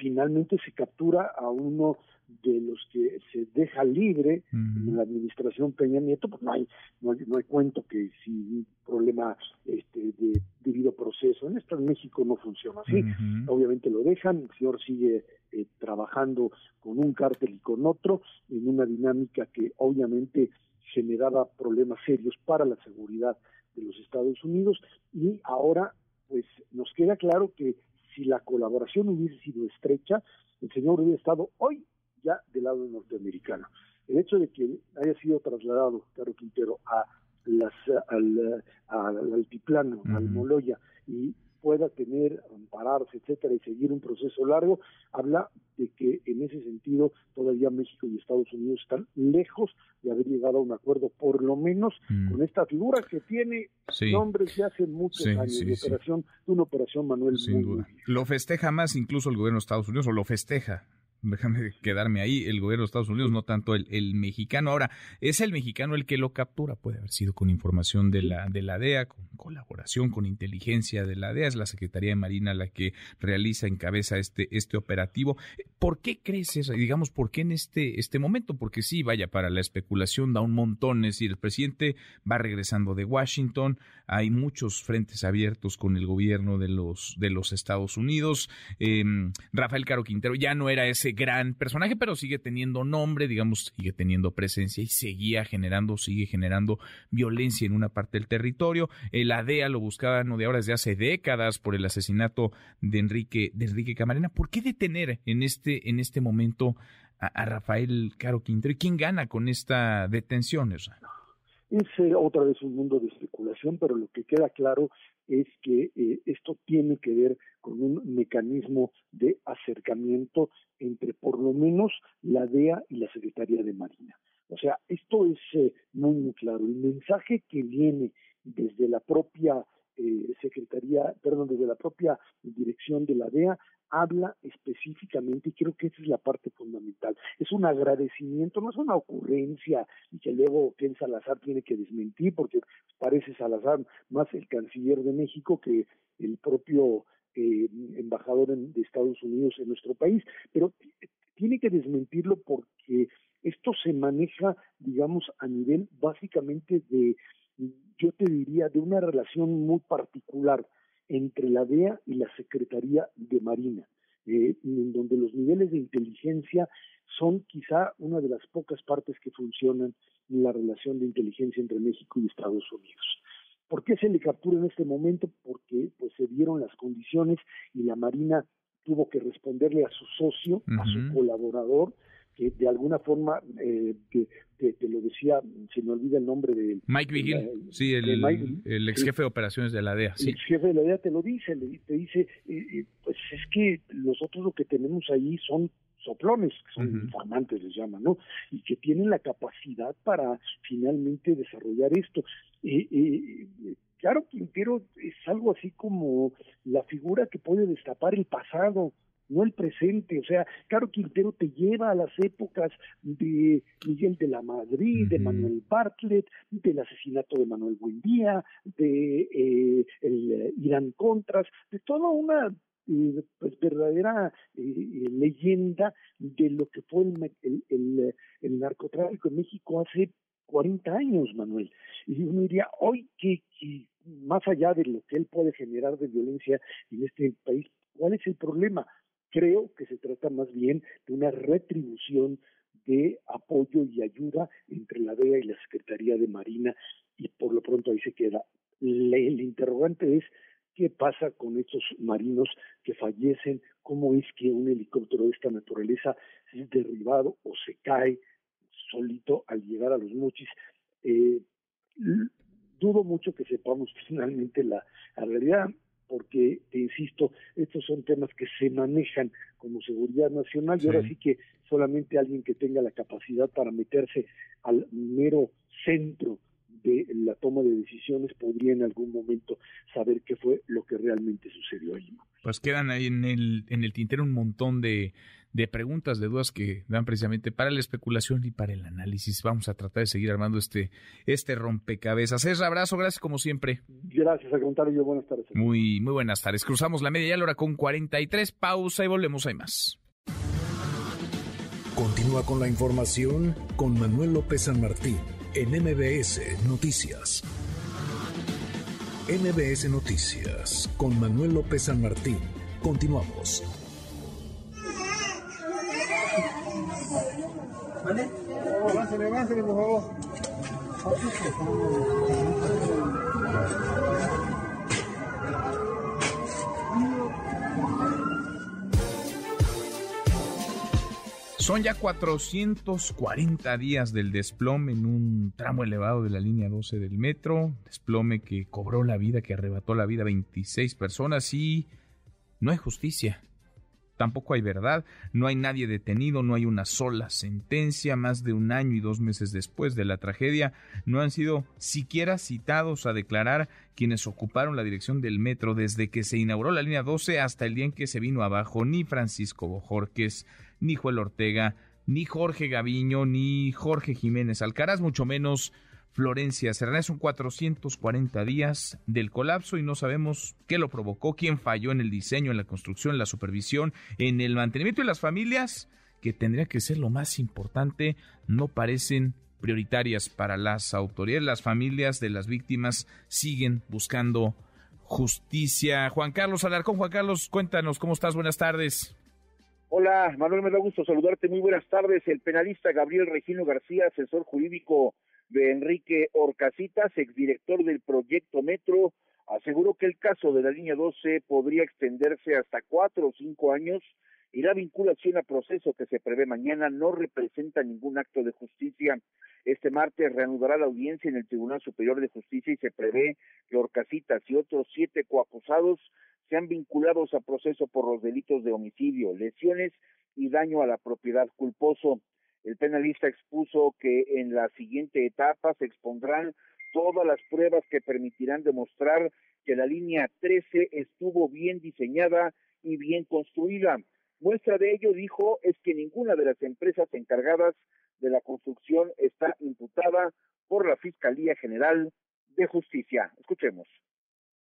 finalmente se captura a uno de los que se deja libre en la administración Peña Nieto, pues no hay, no hay, cuento que si un problema este, de debido proceso. En esto en México no funciona así. Obviamente lo dejan, el señor sigue eh, trabajando con un cártel y con otro en una dinámica que obviamente generaba problemas serios para la seguridad de los Estados Unidos y ahora pues nos queda claro que si la colaboración hubiese sido estrecha, el señor hubiera estado hoy ya del lado norteamericano. El hecho de que haya sido trasladado Caro Quintero a las, al, al altiplano, al Moloya, y pueda tener, ampararse, etcétera, y seguir un proceso largo, habla de que en ese sentido todavía México y Estados Unidos están lejos de haber llegado a un acuerdo, por lo menos con esta figura que tiene nombres de hace muchos años, de, operación, de una operación Manuel. Sin duda. Lo festeja más incluso el gobierno de Estados Unidos, o lo festeja déjame quedarme ahí, el gobierno de Estados Unidos, no tanto el, mexicano. Ahora, es el mexicano el que lo captura, puede haber sido con información de la, de la DEA, con colaboración, con inteligencia de la DEA, es la Secretaría de Marina la que realiza, encabeza este, este operativo. ¿Por qué crees eso? Digamos, ¿por qué en este, este momento? Porque sí, vaya, para la especulación da un montón, es decir, el presidente va regresando de Washington, hay muchos frentes abiertos con el gobierno de los, de los Estados Unidos. Em, Rafael Caro Quintero ya no era ese gran personaje, pero sigue teniendo nombre, digamos, sigue teniendo presencia y seguía generando, sigue generando violencia en una parte del territorio. La DEA lo buscaba no de ahora, desde hace décadas por el asesinato de Enrique, de Enrique Camarena. ¿Por qué detener en este, en este momento a, Rafael Caro Quintero. ¿Quién gana con esta detención? Es eh, otra vez un mundo de especulación, pero lo que queda claro es que eh, esto tiene que ver con un mecanismo de acercamiento entre por lo menos la DEA y la Secretaría de Marina. O sea, esto es eh, muy, muy claro. El mensaje que viene desde la propia eh, Secretaría, perdón, desde la propia dirección de la DEA, habla específicamente, y creo que esa es la parte fundamental, es un agradecimiento, no es una ocurrencia y que luego Ken Salazar tiene que desmentir, porque parece Salazar más el canciller de México que el propio eh, embajador de Estados Unidos en nuestro país, pero tiene que desmentirlo porque esto se maneja, digamos, a nivel básicamente de yo te diría, de una relación muy particular entre la DEA y la Secretaría de Marina, eh, en donde los niveles de inteligencia son quizá una de las pocas partes que funcionan en la relación de inteligencia entre México y Estados Unidos. ¿Por qué se le captura en este momento? Porque pues se dieron las condiciones y la Marina tuvo que responderle a su socio, a su colaborador, que de alguna forma, eh, que, te, lo decía, se me olvida el nombre de... Mike Vigil, sí, el, ex jefe de operaciones de la DEA. Sí. El ex jefe de la DEA te lo dice, te dice, eh, eh, pues es que nosotros lo que tenemos ahí son soplones, que son informantes les llaman, ¿no? Y que tienen la capacidad para finalmente desarrollar esto. Eh, claro, Quintero es algo así como la figura que puede destapar el pasado, no el presente. O sea, Caro Quintero te lleva a las épocas de Miguel de la Madrid, de Manuel Bartlett, del asesinato de Manuel Buendía, de eh, el eh, Irán Contras, de toda una eh, pues verdadera leyenda de lo que fue el, el, el, narcotráfico en México hace 40 años, Manuel. Y uno diría, hoy que, que más allá de lo que él puede generar de violencia en este país, ¿cuál es el problema? Creo que se trata más bien de una retribución de apoyo y ayuda entre la DEA y la Secretaría de Marina y por lo pronto ahí se queda. el interrogante es qué pasa con estos marinos que fallecen, cómo es que un helicóptero de esta naturaleza es derribado o se cae solito al llegar a los mochis. Eh, dudo mucho que sepamos finalmente la realidad porque, te insisto, estos son temas que se manejan como seguridad nacional y ahora sí que solamente alguien que tenga la capacidad para meterse al mero centro de la toma de decisiones podría en algún momento saber qué fue lo que realmente sucedió allí. Pues quedan ahí en el, en el tintero un montón de, de preguntas, de dudas que dan precisamente para la especulación y para el análisis. Vamos a tratar de seguir armando este, este rompecabezas. Es abrazo, gracias como siempre. Gracias, al contrario, buenas tardes. Muy, muy buenas tardes. Cruzamos la media ya la hora con 43, pausa y volvemos, hay más. Continúa con la información con Manuel López San Martín en MBS Noticias. MBS Noticias con Manuel López San Martín. Continuamos. ¿Vale? Son ya 440 días del desplome en un tramo elevado de la línea 12 del metro, desplome que cobró la vida, que arrebató la vida a 26 personas y no hay justicia. Tampoco hay verdad, no hay nadie detenido, no hay una sola sentencia, más de un año y dos meses después de la tragedia, no han sido siquiera citados a declarar quienes ocuparon la dirección del metro desde que se inauguró la línea 12 hasta el día en que se vino abajo, ni Francisco Bojorques, ni Joel Ortega, ni Jorge Gaviño, ni Jorge Jiménez Alcaraz, mucho menos Florencia Serrano. Son 440 días del colapso y no sabemos qué lo provocó, quién falló en el diseño, en la construcción, en la supervisión, en el mantenimiento y las familias, que tendría que ser lo más importante, no parecen prioritarias para las autoridades. Las familias de las víctimas siguen buscando justicia. Juan Carlos Alarcón, Juan Carlos, cuéntanos cómo estás, buenas tardes. Hola, Manuel, me da gusto saludarte. Muy buenas tardes. El penalista Gabriel Regino García, asesor jurídico de Enrique Orcasitas, exdirector del proyecto Metro, aseguró que el caso de la línea 12 podría extenderse hasta cuatro o cinco años y la vinculación a proceso que se prevé mañana no representa ningún acto de justicia. Este martes reanudará la audiencia en el Tribunal Superior de Justicia y se prevé que Orcasitas y otros siete coacusados sean vinculados a proceso por los delitos de homicidio, lesiones y daño a la propiedad culposo. El penalista expuso que en la siguiente etapa se expondrán todas las pruebas que permitirán demostrar que la línea 13 estuvo bien diseñada y bien construida. Muestra de ello, dijo, es que ninguna de las empresas encargadas de la construcción está imputada por la Fiscalía General de Justicia. Escuchemos.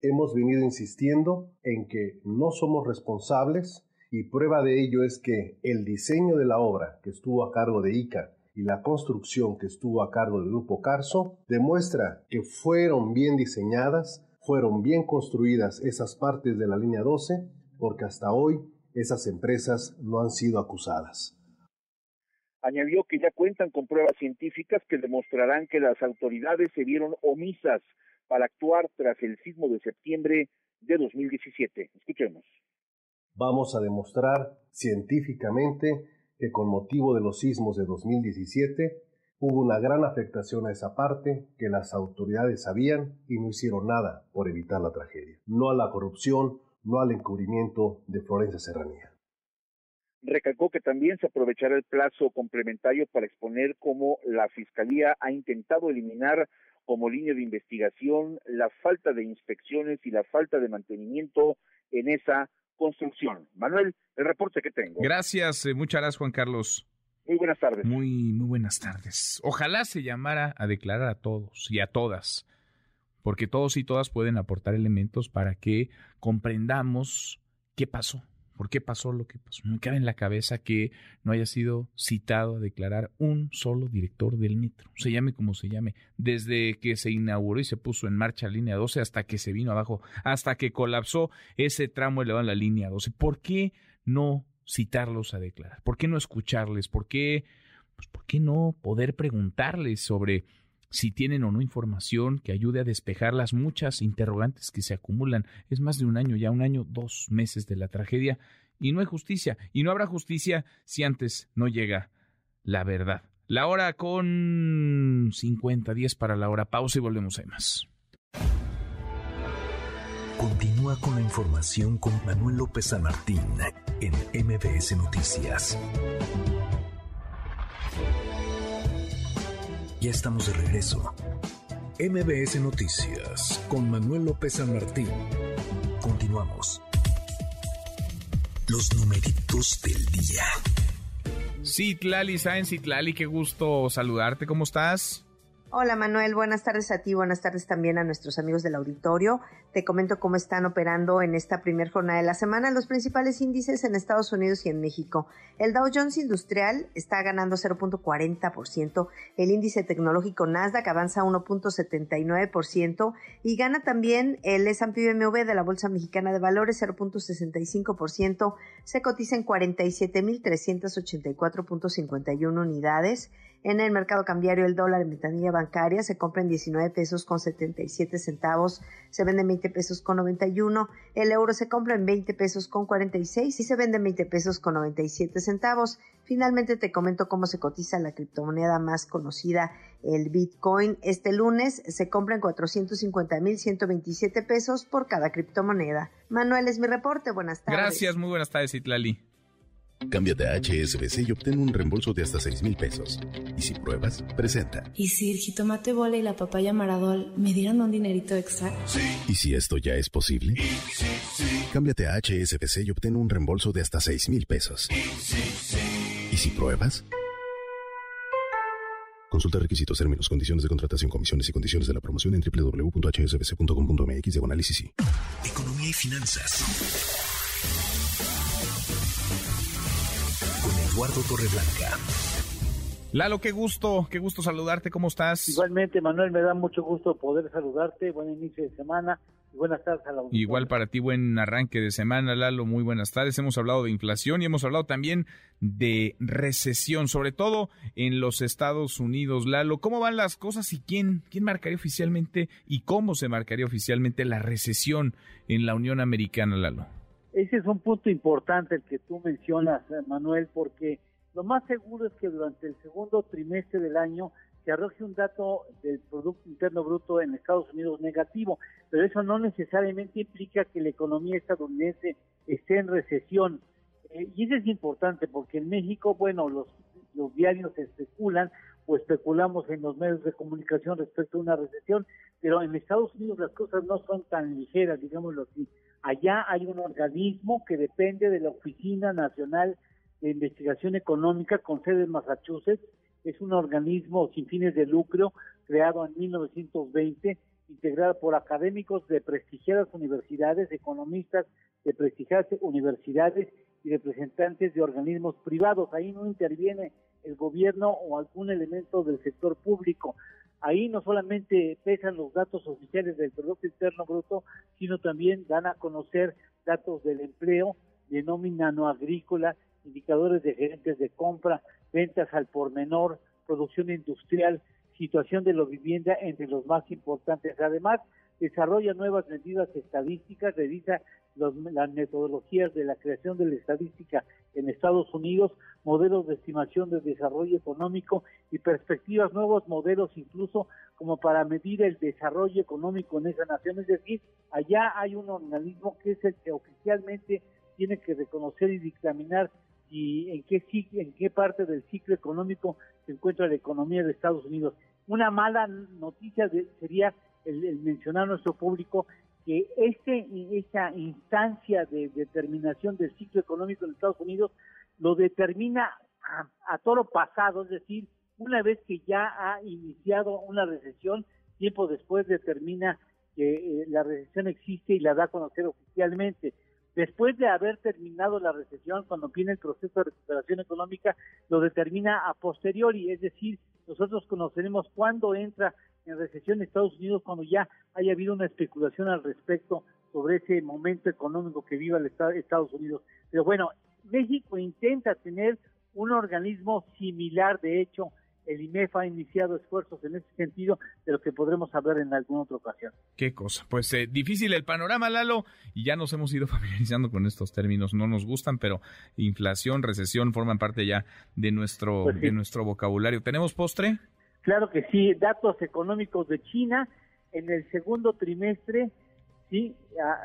Hemos venido insistiendo en que no somos responsables y prueba de ello es que el diseño de la obra que estuvo a cargo de ICA y la construcción que estuvo a cargo del Grupo Carso demuestra que fueron bien diseñadas, fueron bien construidas esas partes de la línea 12, porque hasta hoy esas empresas no han sido acusadas. Añadió que ya cuentan con pruebas científicas que demostrarán que las autoridades se vieron omisas para actuar tras el sismo de septiembre de 2017. Escuchemos. Vamos a demostrar científicamente que con motivo de los sismos de 2017 hubo una gran afectación a esa parte que las autoridades sabían y no hicieron nada por evitar la tragedia. No a la corrupción, no al encubrimiento de Florencia Serranía. Recalcó que también se aprovechará el plazo complementario para exponer cómo la Fiscalía ha intentado eliminar como línea de investigación la falta de inspecciones y la falta de mantenimiento en esa construcción. Manuel, el reporte que tengo. Gracias, eh, muchas gracias Juan Carlos. Muy buenas tardes. Muy, muy buenas tardes. Ojalá se llamara a declarar a todos y a todas, porque todos y todas pueden aportar elementos para que comprendamos qué pasó ¿Por qué pasó lo que pasó? Me cabe en la cabeza que no haya sido citado a declarar un solo director del metro, se llame como se llame, desde que se inauguró y se puso en marcha la línea 12 hasta que se vino abajo, hasta que colapsó ese tramo elevado en la línea 12. ¿Por qué no citarlos a declarar? ¿Por qué no escucharles? ¿Por qué, pues, ¿por qué no poder preguntarles sobre si tienen o no información que ayude a despejar las muchas interrogantes que se acumulan. Es más de un año, ya un año, dos meses de la tragedia, y no hay justicia. Y no habrá justicia si antes no llega la verdad. La hora con 50, 10 para la hora. Pausa y volvemos a más. Continúa con la información con Manuel López San Martín en MBS Noticias. Ya estamos de regreso. MBS Noticias con Manuel López San Martín. Continuamos. Los numeritos del día. Citlali Sáenz, Citlali, qué gusto saludarte. ¿Cómo estás? Hola Manuel, buenas tardes a ti, buenas tardes también a nuestros amigos del auditorio. Te comento cómo están operando en esta primera jornada de la semana los principales índices en Estados Unidos y en México. El Dow Jones Industrial está ganando 0.40%, el índice tecnológico Nasdaq avanza 1.79% y gana también el S&P BMW de la Bolsa Mexicana de Valores 0.65%, se cotiza en 47.384.51 unidades. En el mercado cambiario el dólar en ventanilla bancaria se compra en 19 pesos con 77 centavos, se vende en 20 pesos con 91, el euro se compra en 20 pesos con 46 y se vende en 20 pesos con 97 centavos. Finalmente te comento cómo se cotiza la criptomoneda más conocida, el Bitcoin. Este lunes se compra en 450.127 pesos por cada criptomoneda. Manuel es mi reporte, buenas tardes. Gracias, muy buenas tardes, Itlali. Cámbiate a HSBC y obtén un reembolso de hasta 6 mil pesos. Y si pruebas, presenta. ¿Y si el jitomate bola y la papaya maradol me dieran un dinerito extra? Sí. ¿Y si esto ya es posible? Sí, sí, Cámbiate a HSBC y obtén un reembolso de hasta 6 mil pesos. ¿Y si pruebas? Consulta requisitos, términos, condiciones de contratación, comisiones y condiciones de la promoción en www.hsbc.com.mx de análisis. Economía y finanzas. Eduardo Torreblanca. Lalo, qué gusto, qué gusto saludarte, ¿cómo estás? Igualmente, Manuel, me da mucho gusto poder saludarte, buen inicio de semana y buenas tardes a la audiencia. Igual para ti, buen arranque de semana, Lalo, muy buenas tardes. Hemos hablado de inflación y hemos hablado también de recesión, sobre todo en los Estados Unidos. Lalo, ¿cómo van las cosas y quién, quién marcaría oficialmente y cómo se marcaría oficialmente la recesión en la Unión Americana, Lalo? Ese es un punto importante el que tú mencionas, eh, Manuel, porque lo más seguro es que durante el segundo trimestre del año se arroje un dato del Producto Interno Bruto en Estados Unidos negativo, pero eso no necesariamente implica que la economía estadounidense esté en recesión. Eh, y eso es importante porque en México, bueno, los, los diarios especulan o especulamos en los medios de comunicación respecto a una recesión, pero en Estados Unidos las cosas no son tan ligeras, digámoslo así. Allá hay un organismo que depende de la Oficina Nacional de Investigación Económica con sede en Massachusetts. Es un organismo sin fines de lucro creado en 1920, integrado por académicos de prestigiadas universidades, economistas de prestigiadas universidades y representantes de organismos privados. Ahí no interviene el gobierno o algún elemento del sector público. Ahí no solamente pesan los datos oficiales del Producto Interno Bruto, sino también dan a conocer datos del empleo, de nómina no agrícola, indicadores de gerentes de compra, ventas al por menor, producción industrial, situación de la vivienda entre los más importantes. Además, desarrolla nuevas medidas estadísticas, revisa las metodologías de la creación de la estadística en Estados Unidos, modelos de estimación de desarrollo económico y perspectivas, nuevos modelos incluso como para medir el desarrollo económico en esa nación. Es decir, allá hay un organismo que es el que oficialmente tiene que reconocer y dictaminar y en qué, en qué parte del ciclo económico se encuentra la economía de Estados Unidos. Una mala noticia sería el, mencionar a nuestro público que este, esa instancia de determinación del ciclo económico en Estados Unidos lo determina a, toro pasado, es decir, una vez que ya ha iniciado una recesión, tiempo después determina que eh, la recesión existe y la da a conocer oficialmente. Después de haber terminado la recesión, cuando viene el proceso de recuperación económica, lo determina a posteriori, es decir, nosotros conoceremos cuándo entra en recesión Estados Unidos cuando ya haya habido una especulación al respecto sobre ese momento económico que vive el Estados Unidos. Pero bueno, México intenta tener un organismo similar, de hecho, el IMEF ha iniciado esfuerzos en ese sentido, de lo que podremos hablar en alguna otra ocasión. Qué cosa. Pues eh, difícil el panorama, Lalo, y ya nos hemos ido familiarizando con estos términos. No nos gustan, pero inflación, recesión forman parte ya de nuestro, pues de nuestro vocabulario. ¿Tenemos postre? Claro que sí, datos económicos de China en el segundo trimestre, sí,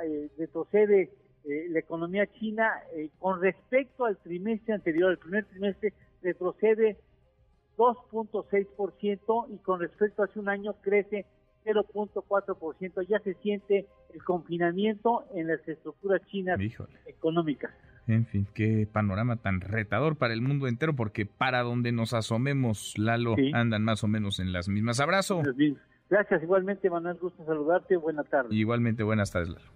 eh, retrocede eh, la economía china eh, con respecto al trimestre anterior, el primer trimestre retrocede 2.6% y con respecto a hace un año crece 0.4%. Ya se siente el confinamiento en las estructuras chinas económicas. En fin, qué panorama tan retador para el mundo entero, porque para donde nos asomemos, Lalo, andan más o menos en las mismas. Abrazo. Gracias, igualmente, Manuel, gusto saludarte. Buenas tardes. Igualmente, buenas tardes, Lalo.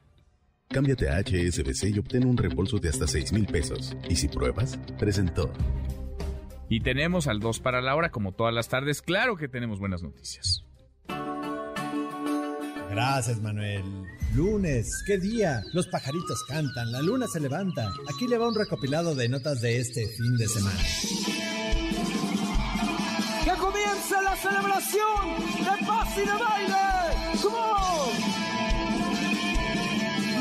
Cámbiate a HSBC y obtén un reembolso de hasta 6 mil pesos. Y si pruebas, presentó. Y tenemos al 2 para la hora, como todas las tardes. Claro que tenemos buenas noticias. Gracias, Manuel. Lunes, qué día. Los pajaritos cantan, la luna se levanta. Aquí le va un recopilado de notas de este fin de semana. ¡Que comience la celebración de paz y de baile! ¡Come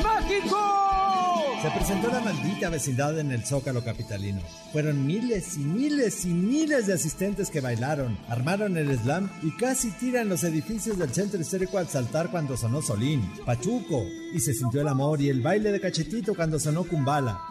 ¡México! Se presentó la maldita vecindad en el Zócalo capitalino. Fueron miles y miles y miles de asistentes que bailaron, armaron el slam y casi tiran los edificios del centro histórico al saltar cuando sonó Solín, Pachuco, y se sintió el amor y el baile de cachetito cuando sonó Kumbala.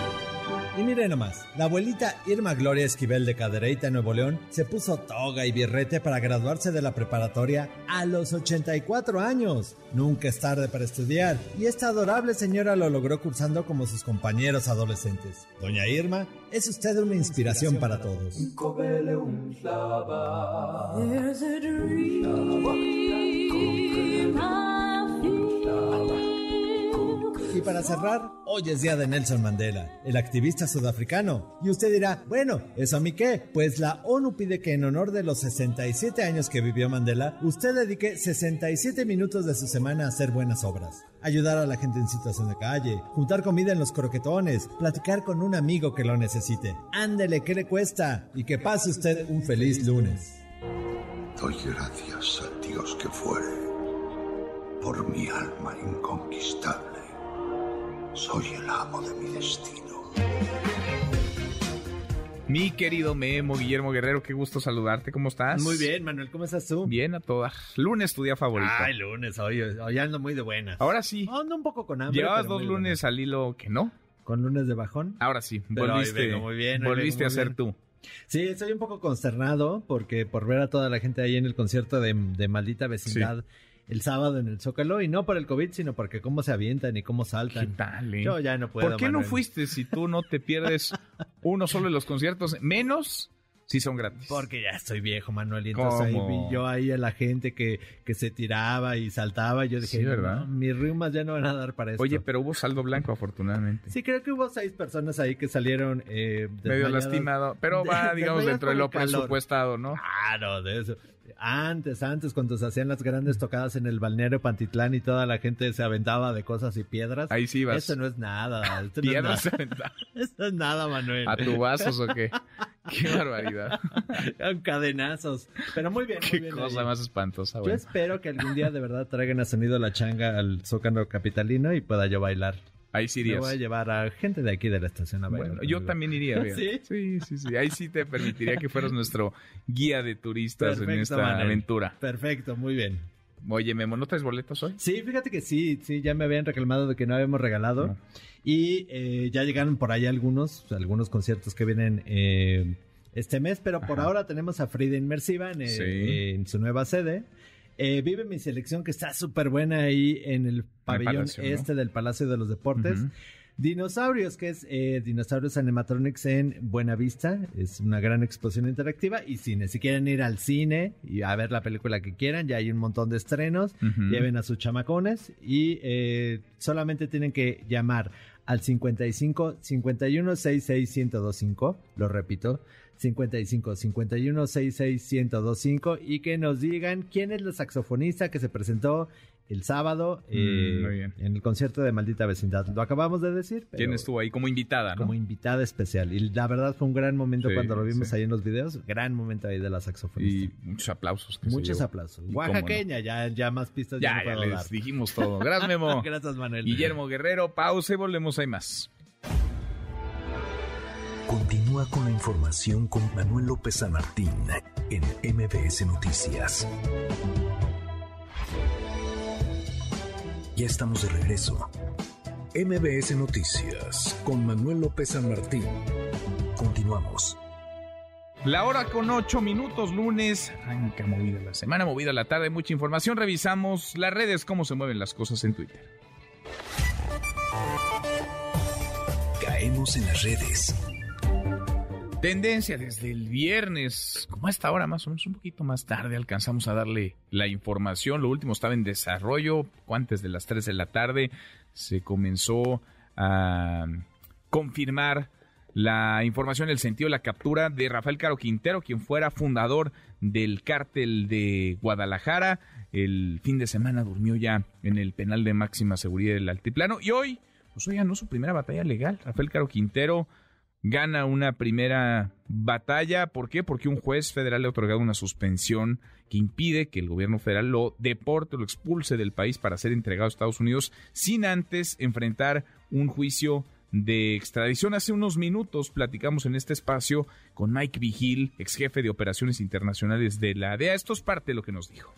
Y miren nomás, la abuelita Irma Gloria Esquivel de Cadereyta, Nuevo León, se puso toga y birrete para graduarse de la preparatoria a los 84 años. Nunca es tarde para estudiar, y esta adorable señora lo logró cursando como sus compañeros adolescentes. Doña Irma, es usted una inspiración para todos. Para cerrar, hoy es día de Nelson Mandela, el activista sudafricano. Y usted dirá, bueno, ¿eso a mí qué? Pues la ONU pide que en honor de los 67 años que vivió Mandela, usted dedique 67 minutos de su semana a hacer buenas obras. Ayudar a la gente en situación de calle, juntar comida en los croquetones, platicar con un amigo que lo necesite. Ándele, ¿qué le cuesta? Y que pase usted un feliz lunes. Doy gracias a Dios que fuere por mi alma inconquistable. Soy el amo de mi destino. Mi querido Memo, Guillermo Guerrero, qué gusto saludarte. ¿Cómo estás? Muy bien, Manuel, ¿cómo estás tú? Bien, a todas. Lunes, tu día favorito. Ay, lunes, hoy, hoy ando muy de buenas. Ahora sí. Ando un poco con hambre. Llevabas dos lunes al hilo que no. ¿Con lunes de bajón? Ahora sí, Pero volviste, vengo muy bien, volviste a ser bien. tú. Sí, estoy un poco consternado porque por ver a toda la gente ahí en el concierto de, de Maldita Vecindad el sábado en el Zócalo y no por el COVID, sino porque cómo se avientan y cómo saltan. ¿Qué tal, eh? Yo ya no puedo. ¿Por qué no fuiste si tú no te pierdes uno solo de los conciertos? Menos si son gratis. Porque ya estoy viejo, Manuel, y entonces ahí vi yo ahí a la gente que, que se tiraba y saltaba y yo dije, Sí, ¿verdad? "No, mis rimas ya no van a dar para esto. Oye, pero hubo saldo blanco, afortunadamente. Sí, creo que hubo seis personas ahí que salieron eh, Medio lastimado, pero va, digamos, dentro de lo presupuestado, ¿no? Claro, de eso. Antes, antes, cuando se hacían las grandes tocadas en el balneario Pantitlán y toda la gente se aventaba de cosas y piedras. Ahí sí ibas. Esto no es nada. Esto no es Piedras se nada. aventaban. Esto es nada, Manuel. ¿A tu vasos o qué? Qué barbaridad. Con cadenazos. Pero muy bien, muy Qué bien. cosa ahí. más espantosa, Yo espero que algún día de verdad traigan a sonido la changa al Zócalo Capitalino y pueda yo bailar. Ahí sí Me irías. voy a llevar a gente de aquí de la estación a bailar. Bueno, yo también iría. ¿Sí? sí, sí, sí. Ahí sí te permitiría que fueras nuestro guía de turistas en esta Manuel. aventura. Perfecto, muy bien. Oye, Memo, ¿no traes boletos hoy? Sí, fíjate que sí, sí, ya me habían reclamado de que no habíamos regalado. No. Y eh, ya llegaron por ahí algunos, algunos conciertos que vienen eh, este mes, pero por ahora tenemos a Frida Inmersiva en, Sí. en su nueva sede. Eh, vive mi selección que está súper buena ahí en el pabellón Palacio, ¿no? este del Palacio de los Deportes. Dinosaurios, que es eh, Dinosaurios Animatronics en Buenavista. Es una gran exposición interactiva. Y cine. Si quieren ir al cine y a ver la película que quieran, ya hay un montón de estrenos. Lleven a sus chamacones y eh, solamente tienen que llamar al 55 51 66 1025. Lo repito. 55 51 66 1025 y que nos digan quién es la saxofonista que se presentó el sábado eh, Mm, muy bien. en el concierto de Maldita Vecindad. Lo acabamos de decir. pero ¿Quién estuvo ahí como invitada, no? Como invitada especial. Y la verdad fue un gran momento Sí, cuando lo vimos sí. ahí en los videos. Gran momento ahí de la saxofonista. Y muchos aplausos. que Muchos aplausos. No. Oaxaqueña, ya, ya más pistas ya, Ya, no ya les dar. dijimos todo. Gracias, Memo. Gracias, Manuel. Guillermo Guerrero, pausa y volvemos. Hay más. Continúa con la información con Manuel López San Martín en MBS Noticias. Ya estamos de regreso. MBS Noticias con Manuel López San Martín. Continuamos. La hora con ocho minutos, lunes. Arranca movida la semana, movida la tarde, mucha información. Revisamos las redes, cómo se mueven las cosas en Twitter. Caemos en las redes. Tendencia desde el viernes, como a esta hora más o menos, un poquito más tarde, alcanzamos a darle la información. Lo último estaba en desarrollo, antes de las 3 de la tarde se comenzó a confirmar la información el sentido de la captura de Rafael Caro Quintero, quien fuera fundador del cártel de Guadalajara. El fin de semana durmió ya en el penal de máxima seguridad del Altiplano y hoy, pues hoy ganó su primera batalla legal. Rafael Caro Quintero gana una primera batalla. ¿Por qué? Porque un juez federal le ha otorgado una suspensión que impide que el gobierno federal lo deporte lo expulse del país para ser entregado a Estados Unidos sin antes enfrentar un juicio de extradición. Hace unos minutos platicamos en este espacio con Mike Vigil, ex jefe de operaciones internacionales de la DEA. Esto es parte de lo que nos dijo.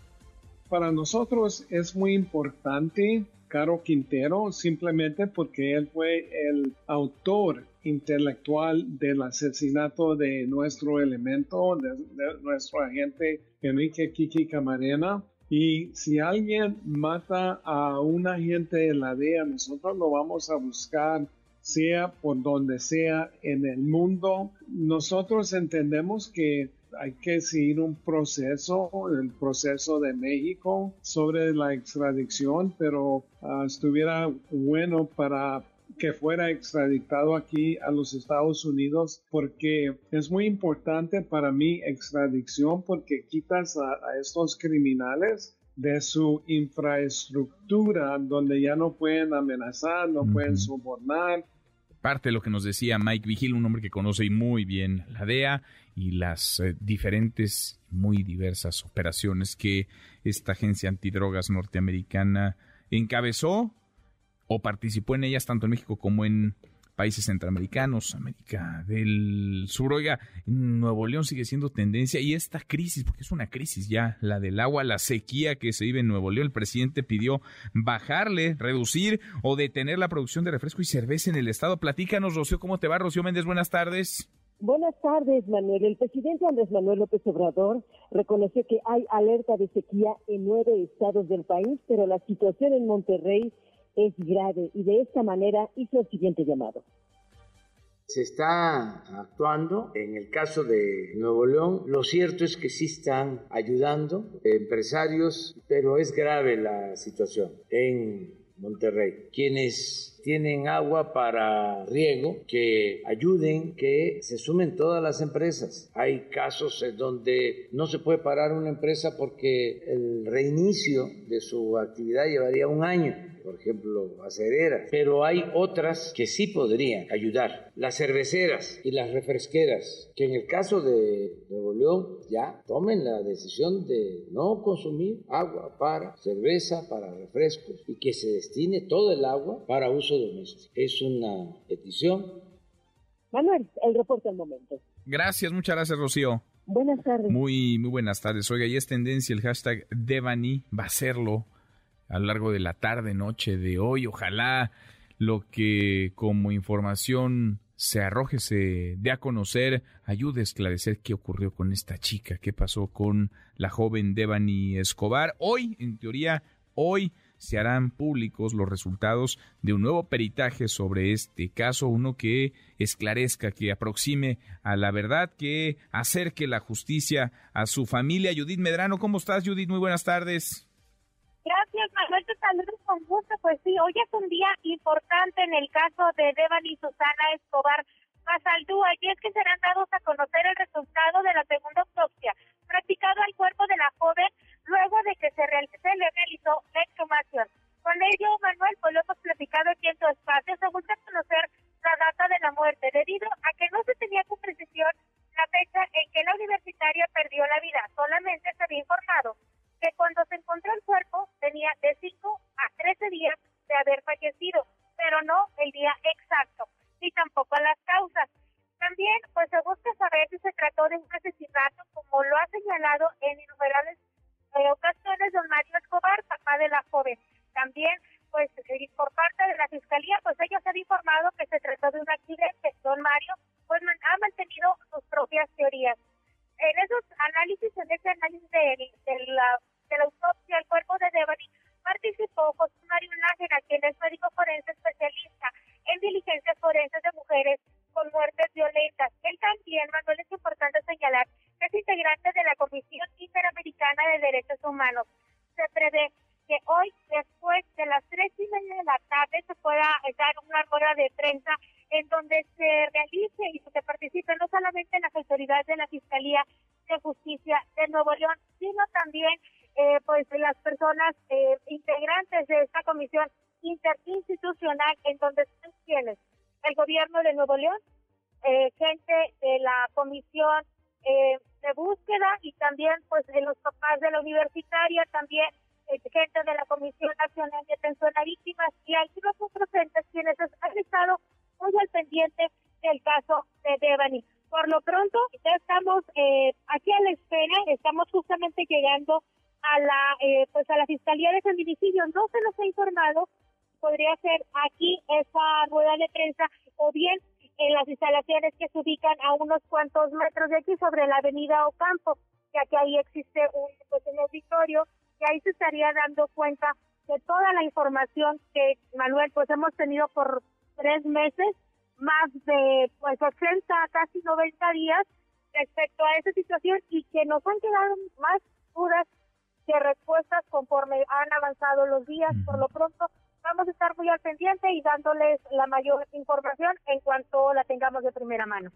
Para nosotros es muy importante Caro Quintero simplemente porque él fue el autor intelectual del asesinato de nuestro elemento, de, nuestro agente Enrique Kiki Camarena. Y si alguien mata a un agente de la DEA, nosotros lo vamos a buscar sea por donde sea en el mundo. Nosotros entendemos que hay que seguir un proceso, el proceso de México sobre la extradición, pero ah, estuviera bueno para que fuera extraditado aquí a los Estados Unidos porque es muy importante para mí extradición porque quitas a, estos criminales de su infraestructura donde ya no pueden amenazar, no pueden sobornar. Parte de lo que nos decía Mike Vigil, un hombre que conoce muy bien la DEA y las eh, diferentes, muy diversas operaciones que esta agencia antidrogas norteamericana encabezó o participó en ellas tanto en México como en países centroamericanos, América del Sur. Oiga, Nuevo León sigue siendo tendencia y esta crisis, porque es una crisis ya, la del agua, la sequía que se vive en Nuevo León, el presidente pidió bajarle, reducir o detener la producción de refresco y cerveza en el estado. Platícanos, Rocío, ¿cómo te va? Rocío Méndez, buenas tardes. Buenas tardes, Manuel. El presidente Andrés Manuel López Obrador reconoció que hay alerta de sequía en nueve estados del país, pero la situación en Monterrey es grave y de esta manera hizo el siguiente llamado. Se está actuando en el caso de Nuevo León. Lo cierto es que sí están ayudando empresarios, pero es grave la situación en Monterrey. Quienes tienen agua para riego, que ayuden, que se sumen todas las empresas. Hay casos en donde no se puede parar una empresa porque el reinicio de su actividad llevaría un año por ejemplo, acereras, pero hay otras que sí podrían ayudar, las cerveceras y las refresqueras, que en el caso de Nuevo León ya tomen la decisión de no consumir agua para cerveza, para refrescos y que se destine todo el agua para uso Es una petición. Manuel, el reporte al momento. Gracias, muchas gracias, Rocío. Buenas tardes. Muy, muy buenas tardes. Oiga, y es tendencia el hashtag Devani, va a serlo a lo largo de la tarde, noche de hoy. Ojalá lo que como información se arroje, se dé a conocer, ayude a esclarecer qué ocurrió con esta chica, qué pasó con la joven Devani Escobar. Hoy, en teoría, hoy se harán públicos los resultados de un nuevo peritaje sobre este caso, uno que esclarezca, que aproxime a la verdad, que acerque la justicia a su familia. Judith Medrano, ¿cómo estás, Judith? Muy buenas tardes. Gracias, Manuel. Te saludo con gusto. Pues sí, hoy es un día importante en el caso de Devan y Susana Escobar Pasaldúa, y es que serán dados a conocer el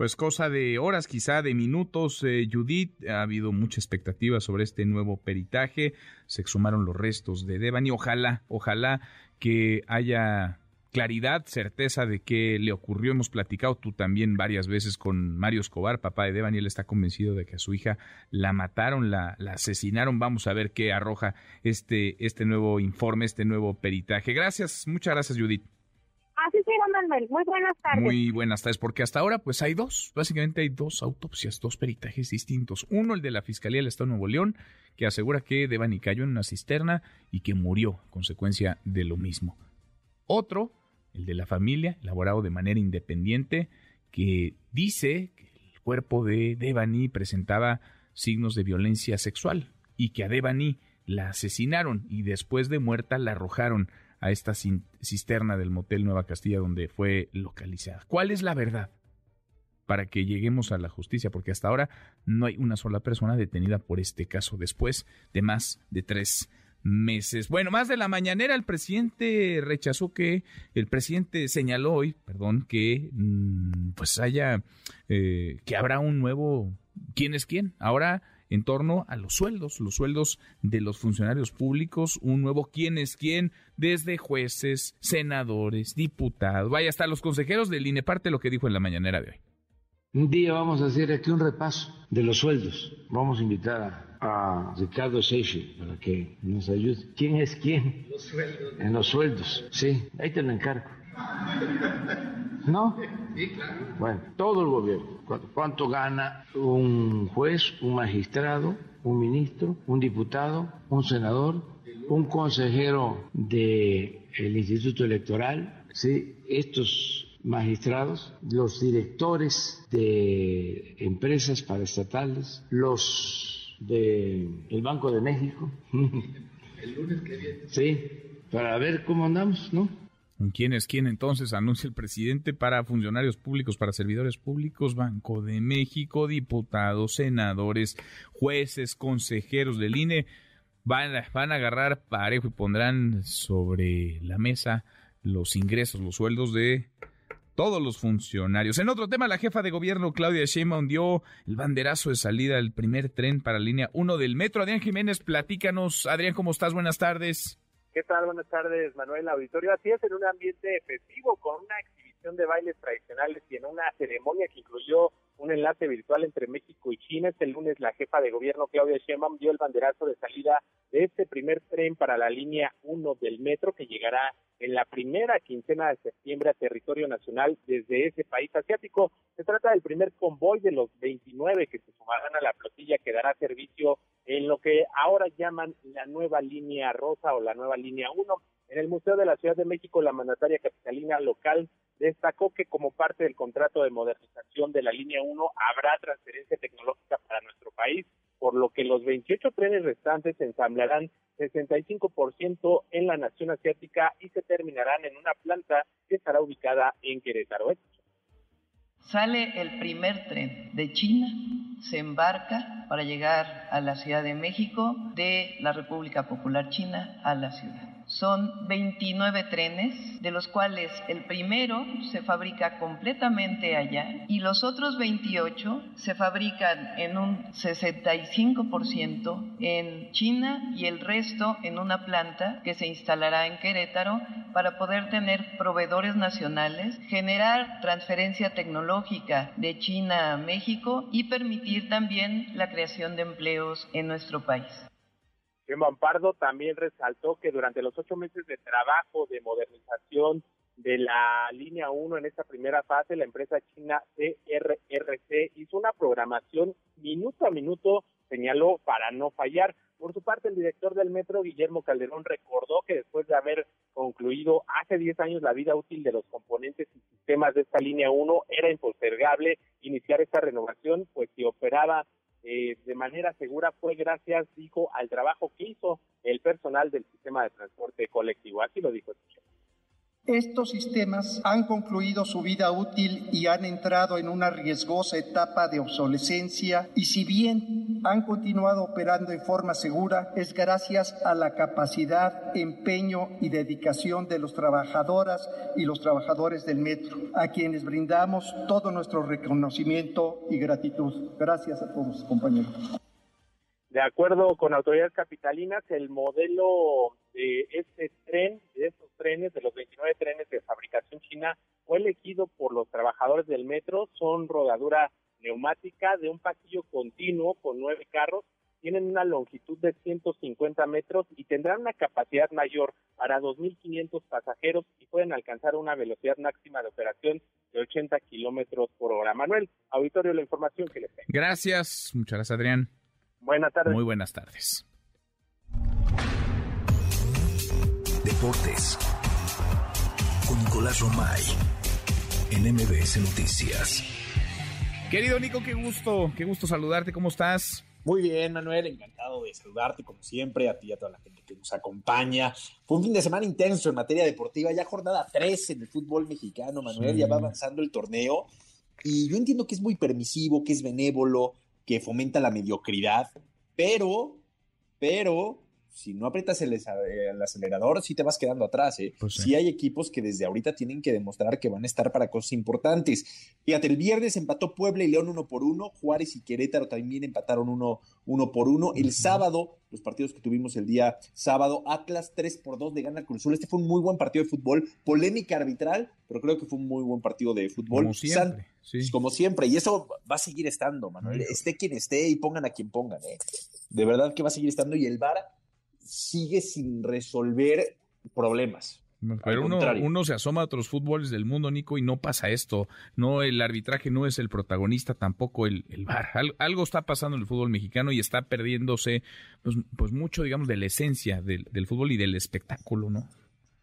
Pues cosa de horas, quizá de minutos, eh, Judith, ha habido mucha expectativa sobre este nuevo peritaje, se exhumaron los restos de Devani, ojalá, ojalá que haya claridad, certeza de qué le ocurrió. Hemos platicado tú también varias veces con Mario Escobar, papá de Devani, él está convencido de que a su hija la mataron, la, asesinaron. Vamos a ver qué arroja este, este nuevo informe, este nuevo peritaje. Gracias, muchas gracias Judith. Así Muy buenas tardes. Muy buenas tardes, porque hasta ahora pues hay dos, básicamente hay dos autopsias, dos peritajes distintos. Uno, el de la Fiscalía del Estado de Nuevo León, que asegura que Devani cayó en una cisterna y que murió a consecuencia de lo mismo. Otro, el de la familia, elaborado de manera independiente, que dice que el cuerpo de Devani presentaba signos de violencia sexual y que a Devani la asesinaron y después de muerta la arrojaron a esta cisterna del motel Nueva Castilla donde fue localizada. ¿Cuál es la verdad? Para que lleguemos a la justicia, porque hasta ahora no hay una sola persona detenida por este caso después de más de tres meses. Bueno, más de la mañanera, el presidente rechazó que, el presidente señaló hoy, perdón, que mm, pues haya, eh, que habrá un nuevo, ¿quién es quién? Ahora en torno a los sueldos, los sueldos de los funcionarios públicos, un nuevo quién es quién, desde jueces, senadores, diputados, vaya hasta los consejeros del INE, parte de lo que dijo en la mañanera de hoy. Un día vamos a hacer aquí un repaso de los sueldos. Vamos a invitar a, Ricardo Seixi para que nos ayude. ¿Quién es quién? Los sueldos. En los sueldos, sí. Ahí te lo encargo. ¿No? Sí, claro. Bueno, todo el gobierno. ¿Cuánto gana un juez, un magistrado, un ministro, un diputado, un senador, un consejero del Instituto Electoral? Sí, estos magistrados, los directores de empresas paraestatales, los del el Banco de México. El lunes que viene. Sí, para ver cómo andamos, ¿no? ¿Quién es quién entonces? Anuncia el presidente para funcionarios públicos, para servidores públicos, Banco de México, diputados, senadores, jueces, consejeros del INE. Van, van a agarrar parejo y pondrán sobre la mesa los ingresos, los sueldos de todos los funcionarios. En otro tema, la jefa de gobierno Claudia Sheinbaum dio el banderazo de salida del primer tren para línea 1 del metro. Adrián Jiménez, platícanos. Adrián, ¿cómo estás? Buenas tardes. ¿Qué tal? Buenas tardes, Manuel Auditorio. Así es, en un ambiente festivo con una de bailes tradicionales y en una ceremonia que incluyó un enlace virtual entre México y China. Este lunes la jefa de gobierno Claudia Sheinbaum dio el banderazo de salida de este primer tren para la línea 1 del metro que llegará en la primera quincena de septiembre a territorio nacional desde ese país asiático. Se trata del primer convoy de los 29 que se sumarán a la flotilla que dará servicio en lo que ahora llaman la nueva línea rosa o la nueva línea 1. En el Museo de la Ciudad de México, la mandataria capitalina local destacó que como parte del contrato de modernización de la línea 1 habrá transferencia tecnológica para nuestro país, por lo que los 28 trenes restantes se ensamblarán 65% en la nación asiática y se terminarán en una planta que estará ubicada en Querétaro. Sale el primer tren de China, se embarca para llegar a la Ciudad de México de la República Popular China a la ciudad. Son 29 trenes, de los cuales el primero se fabrica completamente allá y los otros 28 se fabrican en un 65% en China y el resto en una planta que se instalará en Querétaro para poder tener proveedores nacionales, generar transferencia tecnológica de China a México y permitir también la creación de empleos en nuestro país. Gemma Pardo también resaltó que durante los ocho meses de trabajo de modernización de la línea 1 en esta primera fase, la empresa china CRRC hizo una programación minuto a minuto, señaló, para no fallar. Por su parte, el director del metro, Guillermo Calderón, recordó que después de haber concluido hace 10 años la vida útil de los componentes y sistemas de esta línea 1, era impostergable iniciar esta renovación, pues si operaba eh, de manera segura fue gracias, dijo, al trabajo que hizo el personal del sistema de transporte colectivo. Así lo dijo el Estos sistemas han concluido su vida útil y han entrado en una riesgosa etapa de obsolescencia y si bien han continuado operando en forma segura es gracias a la capacidad, empeño y dedicación de los trabajadoras y los trabajadores del metro, a quienes brindamos todo nuestro reconocimiento y gratitud. Gracias a todos, compañeros. De acuerdo con autoridades capitalinas, el modelo de este tren, de estos trenes, de los 29 trenes de fabricación china, fue elegido por los trabajadores del metro. Son rodadura neumática de un pasillo continuo con nueve carros. Tienen una longitud de 150 metros y tendrán una capacidad mayor para 2.500 pasajeros y pueden alcanzar una velocidad máxima de operación de 80 kilómetros por hora. Manuel, auditorio, la información que les tengo. Gracias, muchas gracias, Adrián. Buenas tardes. Muy buenas tardes. Deportes. Con Nicolás Romay. En MBS Noticias. Querido Nico, qué gusto, qué gusto saludarte. ¿Cómo estás? Muy bien, Manuel, encantado de saludarte como siempre, a ti y a toda la gente que nos acompaña. Fue un fin de semana intenso en materia deportiva, ya jornada 3 en el fútbol mexicano, Manuel, Sí. ya va avanzando el torneo. Y yo entiendo que es muy permisivo, que es benévolo, que fomenta la mediocridad, pero, pero, si no aprietas el, esa- el acelerador, sí te vas quedando atrás, ¿eh? Pues sí. sí hay equipos que desde ahorita tienen que demostrar que van a estar para cosas importantes. Fíjate, el viernes empató Puebla y León uno por uno, Juárez y Querétaro también empataron uno, uno por uno. El sábado, los partidos que tuvimos el día sábado, Atlas 3 por 2 de gana Cruz Azul. Este fue un muy buen partido de fútbol, polémica arbitral, pero creo que fue un muy buen partido de fútbol. Como siempre, San- Como siempre, y eso va a seguir estando, Manuel. Esté quien esté y pongan a quien pongan, ¿eh? De verdad que va a seguir estando y el VAR sigue sin resolver problemas. Pero uno, se asoma a otros fútboles del mundo, Nico, y no pasa esto. No, el arbitraje no es el protagonista, tampoco el, el VAR. Al- algo está pasando en el fútbol mexicano y está perdiéndose, pues, pues mucho, digamos, de la esencia del, del fútbol y del espectáculo, ¿no?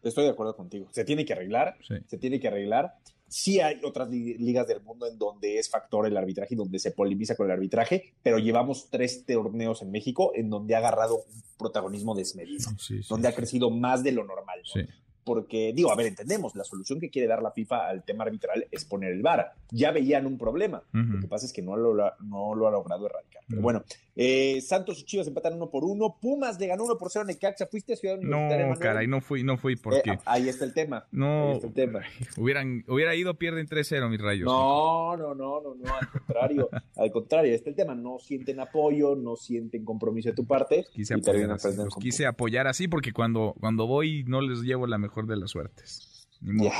Estoy de acuerdo contigo. Se tiene que arreglar, se tiene que arreglar. Sí hay otras li- ligas del mundo en donde es factor el arbitraje y donde se polemiza con el arbitraje, pero llevamos tres torneos en México en donde ha agarrado un protagonismo desmedido, donde ha crecido más de lo normal. ¿no? Porque, digo, a ver, entendemos, la solución que quiere dar la FIFA al tema arbitral es poner el VAR. Ya veían un problema. Lo que pasa es que no lo, no lo ha logrado erradicar. Pero bueno, eh, Santos y Chivas empatan uno por uno. Pumas le ganó uno por cero a Necaxa. ¿Fuiste a Ciudad Universitaria, No, Manuel? caray, no fui, no fui porque... Eh, ahí está el tema. no, Ahí está el tema. hubieran, hubiera ido, pierden 3-0 mis rayos. No, no, no, no, no, al contrario, al contrario, este es el tema, no sienten apoyo, no sienten compromiso de tu parte quise apoyar, así, quise apoyar así porque cuando, cuando voy no les llevo la mejor de las suertes. Ni modo.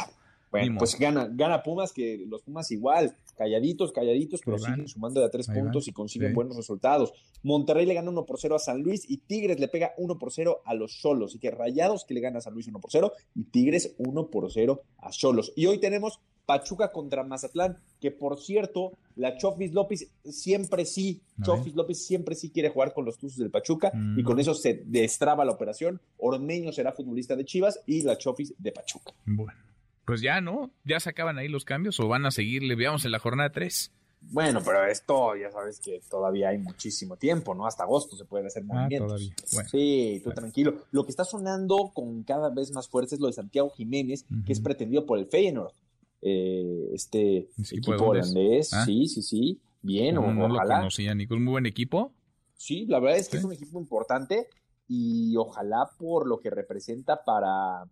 Bueno, Ni pues gana, gana Pumas, que los Pumas igual, calladitos, calladitos, pero van. siguen sumando de a tres van, puntos y consiguen sí. buenos resultados. Monterrey le gana 1 por 0 a San Luis y Tigres le pega 1 por 0 a los Cholos. Así que Rayados que le gana a San Luis 1 por 0 y Tigres 1 por 0 a Cholos. Y hoy tenemos Pachuca contra Mazatlán, que por cierto, la Chofis López siempre sí, Chofis López siempre sí quiere jugar con los Tuzos del Pachuca Mm. y con eso se destraba la operación. Ormeño será futbolista de Chivas y la Chofis de Pachuca. Bueno, pues ya, ¿no? ¿Ya se acaban ahí los cambios o van a seguirle? Veamos en la jornada 3. Bueno, pero esto ya sabes que todavía hay muchísimo tiempo, ¿no? Hasta agosto se pueden hacer Ah, movimientos. todavía. Bueno. sí, tú tranquilo. Lo que está sonando con cada vez más fuerza es lo de Santiago Jiménez, que es pretendido por el Feyenoord. Eh, este equipo holandés, Ah. sí, sí, sí. Bien, no, no lo ojalá. conocía, Nico. Es muy buen equipo. Sí, la verdad es que es un equipo importante y ojalá por lo que representa para,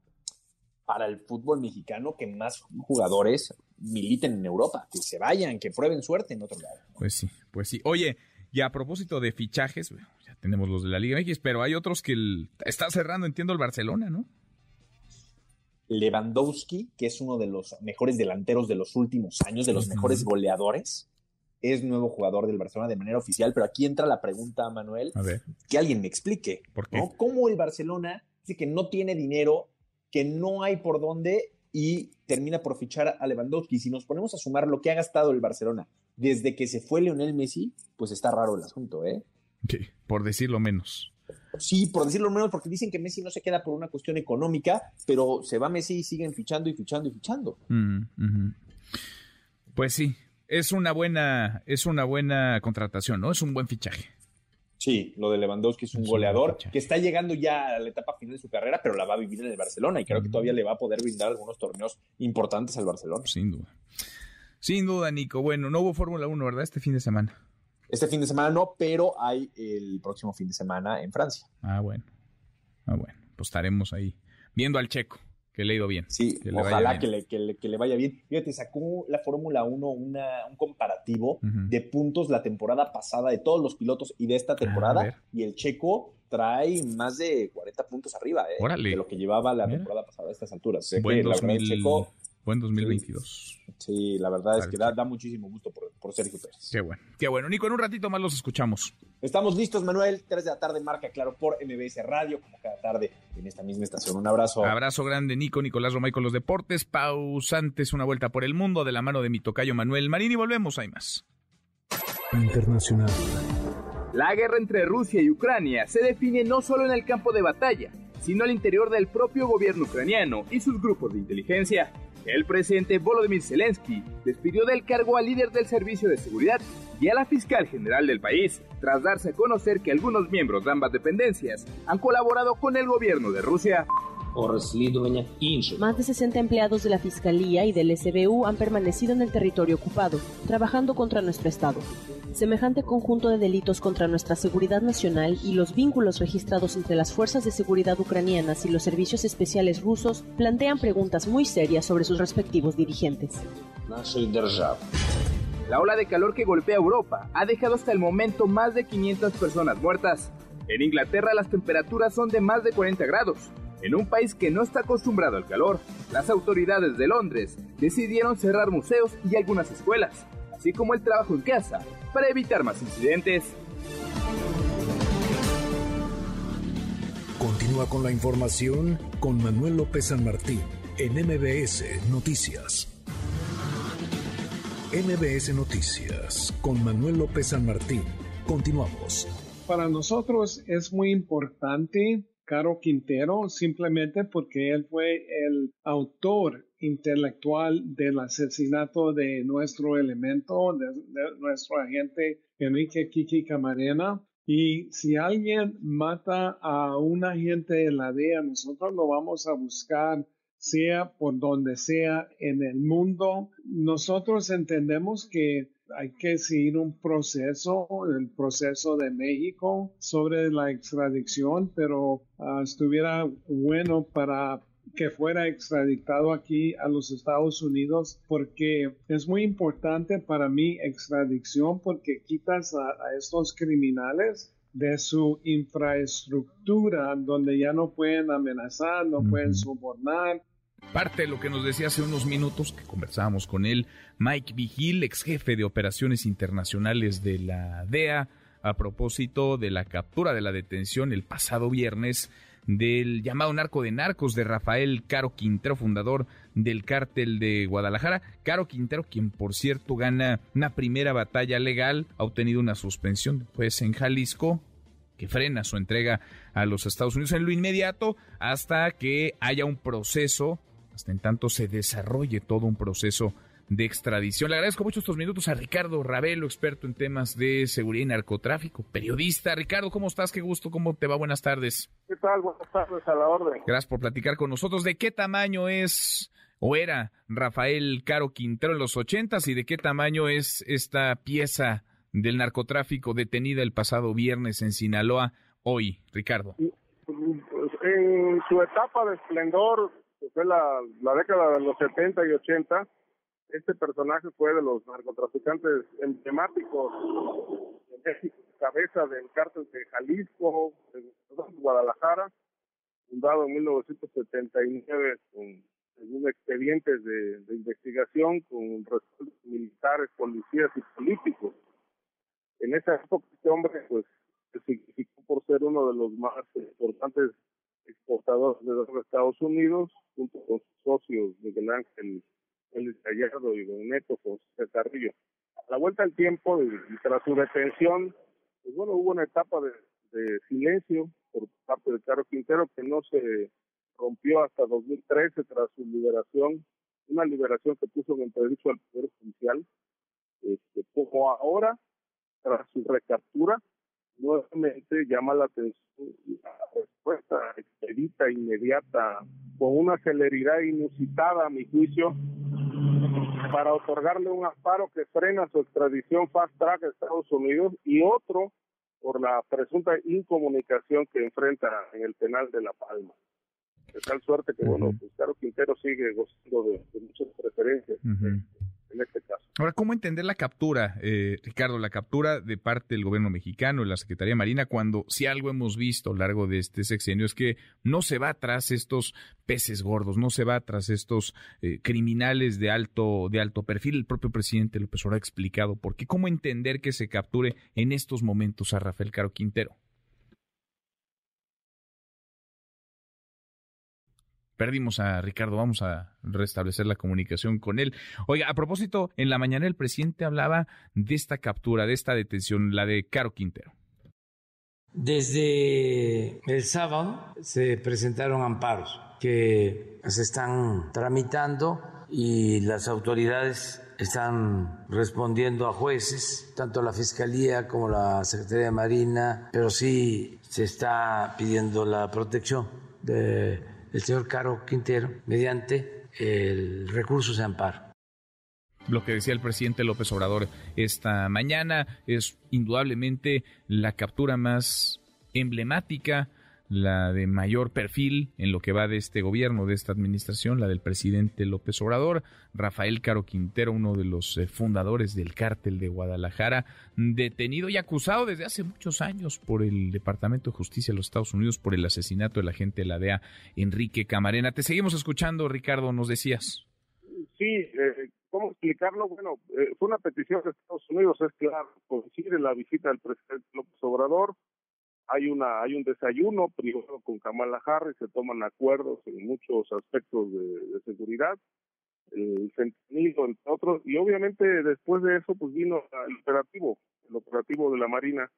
para el fútbol mexicano que más jugadores militen en Europa, que se vayan, que prueben suerte en otro lado. Pues sí, pues sí. Oye, y a propósito de fichajes, ya tenemos los de la Liga X, pero hay otros que el- está cerrando, entiendo, el Barcelona, ¿no? Lewandowski, que es uno de los mejores delanteros de los últimos años, de los mejores goleadores, es nuevo jugador del Barcelona de manera oficial, pero aquí entra la pregunta, Manuel, A ver. que alguien me explique, ¿Por qué? ¿no? ¿Cómo el Barcelona dice que no tiene dinero, que no hay por dónde y termina por fichar a Lewandowski? Si nos ponemos a sumar lo que ha gastado el Barcelona desde que se fue Lionel Messi, pues está raro el asunto, ¿eh? Sí, por decirlo menos. Sí, por decirlo menos, porque dicen que Messi no se queda por una cuestión económica, pero se va Messi y siguen fichando y fichando y fichando. Mm. Pues sí, es una buena, es una buena contratación, ¿no? Es un buen fichaje. Sí, lo de Lewandowski es un goleador que está llegando ya a la etapa final de su carrera, pero la va a vivir en el Barcelona y creo que todavía le va a poder brindar algunos torneos importantes al Barcelona. Sin duda. Sin duda, Nico. Bueno, no hubo Fórmula 1, ¿verdad? Este fin de semana. Este fin de semana no, pero hay el próximo fin de semana en Francia. Ah, bueno. Ah, bueno. Pues estaremos ahí viendo al checo que le ha ido bien. Sí, ojalá que le, que, le, vaya bien. Fíjate, sacó la Fórmula 1 una, un comparativo de puntos la temporada pasada de todos los pilotos y de esta temporada. y el checo trae más de 40 puntos arriba eh, de lo que llevaba la temporada pasada a estas alturas. Buen, buen 2022. Sí, la verdad es que da, da, muchísimo gusto por, por Sergio Pérez. Qué bueno. Qué bueno. Nico, en un ratito más los escuchamos. Estamos listos, Manuel. 3 de la tarde, marca claro por MBS Radio, como cada tarde en esta misma estación. Un abrazo. Abrazo grande, Nico, Nicolás Romay con los deportes. Pausantes, una vuelta por el mundo de la mano de mi tocayo Manuel Marín y volvemos. Hay más. Internacional. La guerra entre Rusia y Ucrania se define no solo en el campo de batalla, sino al interior del propio gobierno ucraniano y sus grupos de inteligencia. El presidente Volodymyr Zelensky despidió del cargo al líder del Servicio de Seguridad y a la fiscal general del país, tras darse a conocer que algunos miembros de ambas dependencias han colaborado con el gobierno de Rusia. Más de 60 empleados de la Fiscalía y del SBU han permanecido en el territorio ocupado, trabajando contra nuestro Estado. Semejante conjunto de delitos contra nuestra seguridad nacional y los vínculos registrados entre las fuerzas de seguridad ucranianas y los servicios especiales rusos plantean preguntas muy serias sobre sus respectivos dirigentes. La ola de calor que golpea Europa ha dejado hasta el momento más de 500 personas muertas. En Inglaterra las temperaturas son de más de 40 grados. En un país que no está acostumbrado al calor, las autoridades de Londres decidieron cerrar museos y algunas escuelas, así como el trabajo en casa, para evitar más incidentes. Continúa con la información con Manuel López San Martín en MBS Noticias. MBS Noticias con Manuel López San Martín. Continuamos. Para nosotros es muy importante Caro Quintero simplemente porque él fue el autor intelectual del asesinato de nuestro elemento, de, nuestro agente Enrique Kiki Camarena. Y si alguien mata a un agente de la DEA, nosotros lo vamos a buscar sea por donde sea en el mundo. Nosotros entendemos que hay que seguir un proceso, el proceso de México sobre la extradición, pero ah, estuviera bueno para que fuera extraditado aquí a los Estados Unidos porque es muy importante para mí extradición porque quitas a, estos criminales de su infraestructura donde ya no pueden amenazar, no pueden sobornar, Parte de lo que nos decía hace unos minutos que conversábamos con él, Mike Vigil, ex jefe de operaciones internacionales de la DEA, a propósito de la captura de la detención el pasado viernes del llamado narco de narcos de Rafael Caro Quintero, fundador del cártel de Guadalajara. Caro Quintero, quien por cierto gana una primera batalla legal, ha obtenido una suspensión pues en Jalisco que frena su entrega a los Estados Unidos en lo inmediato hasta que haya un proceso hasta en tanto se desarrolle todo un proceso de extradición. Le agradezco mucho estos minutos a Ricardo Ravelo, experto en temas de seguridad y narcotráfico, periodista. Ricardo, ¿cómo estás? Qué gusto, ¿cómo te va? Buenas tardes. ¿Qué tal? Buenas tardes, a la orden. Gracias por platicar con nosotros. ¿De qué tamaño es o era Rafael Caro Quintero en los ochentas y de qué tamaño es esta pieza del narcotráfico detenida el pasado viernes en Sinaloa hoy, Ricardo? En su etapa de esplendor fue la, la década de los 70 y 80, este personaje fue de los narcotraficantes emblemáticos de México, cabeza del cártel de Jalisco, de Guadalajara, fundado en 1979 con según expedientes de, investigación con militares, policías y políticos. En esa época este hombre pues se significó por ser uno de los más importantes exportadores de los Estados Unidos, junto con sus socios Miguel Ángel el Gallardo y Don Neto José Carrillo. A la vuelta del tiempo y, tras su detención, pues bueno, hubo una etapa de, silencio por parte de Caro Quintero que no se rompió hasta 2013 tras su liberación, una liberación que puso en entredicho al Poder Judicial. Este, como ahora, tras su recaptura, nuevamente llama la atención la respuesta expedita, inmediata, con una celeridad inusitada, a mi juicio, para otorgarle un amparo que frena su extradición fast track a Estados Unidos y otro por la presunta incomunicación que enfrenta en el penal de La Palma. De tal suerte que, bueno, pues Caro Quintero sigue gozando de, muchas preferencias en este caso. Ahora, ¿cómo entender la captura, eh, Ricardo, la captura de parte del gobierno mexicano, la Secretaría Marina, cuando si algo hemos visto a lo largo de este sexenio es que no se va tras estos peces gordos, no se va tras estos eh, criminales de alto, de alto perfil? El propio presidente López Obrador ha explicado por qué. ¿Cómo entender que se capture en estos momentos a Rafael Caro Quintero? Perdimos a Ricardo, vamos a restablecer la comunicación con él. Oiga, a propósito, en la mañana el presidente hablaba de esta captura, de esta detención, la de Caro Quintero. Desde el sábado se presentaron amparos que se están tramitando y las autoridades están respondiendo a jueces, tanto la Fiscalía como la Secretaría de Marina, pero sí se está pidiendo la protección de el señor Caro Quintero mediante el recurso de amparo. Lo que decía el presidente López Obrador esta mañana es indudablemente la captura más emblemática la de mayor perfil en lo que va de este gobierno, de esta administración, la del presidente López Obrador, Rafael Caro Quintero, uno de los eh, fundadores del cártel de Guadalajara, detenido y acusado desde hace muchos años por el Departamento de Justicia de los Estados Unidos por el asesinato del agente de la DEA, Enrique Camarena. Te seguimos escuchando, Ricardo, nos decías. Sí, eh, ¿cómo explicarlo? Bueno, eh, fue una petición de Estados Unidos, es claro, coincide la visita del presidente López Obrador, hay una hay un desayuno privado con Kamala Harris, se toman acuerdos en muchos aspectos de, seguridad, el fentanilo entre otros, y obviamente después de eso pues vino el operativo, el operativo de la Marina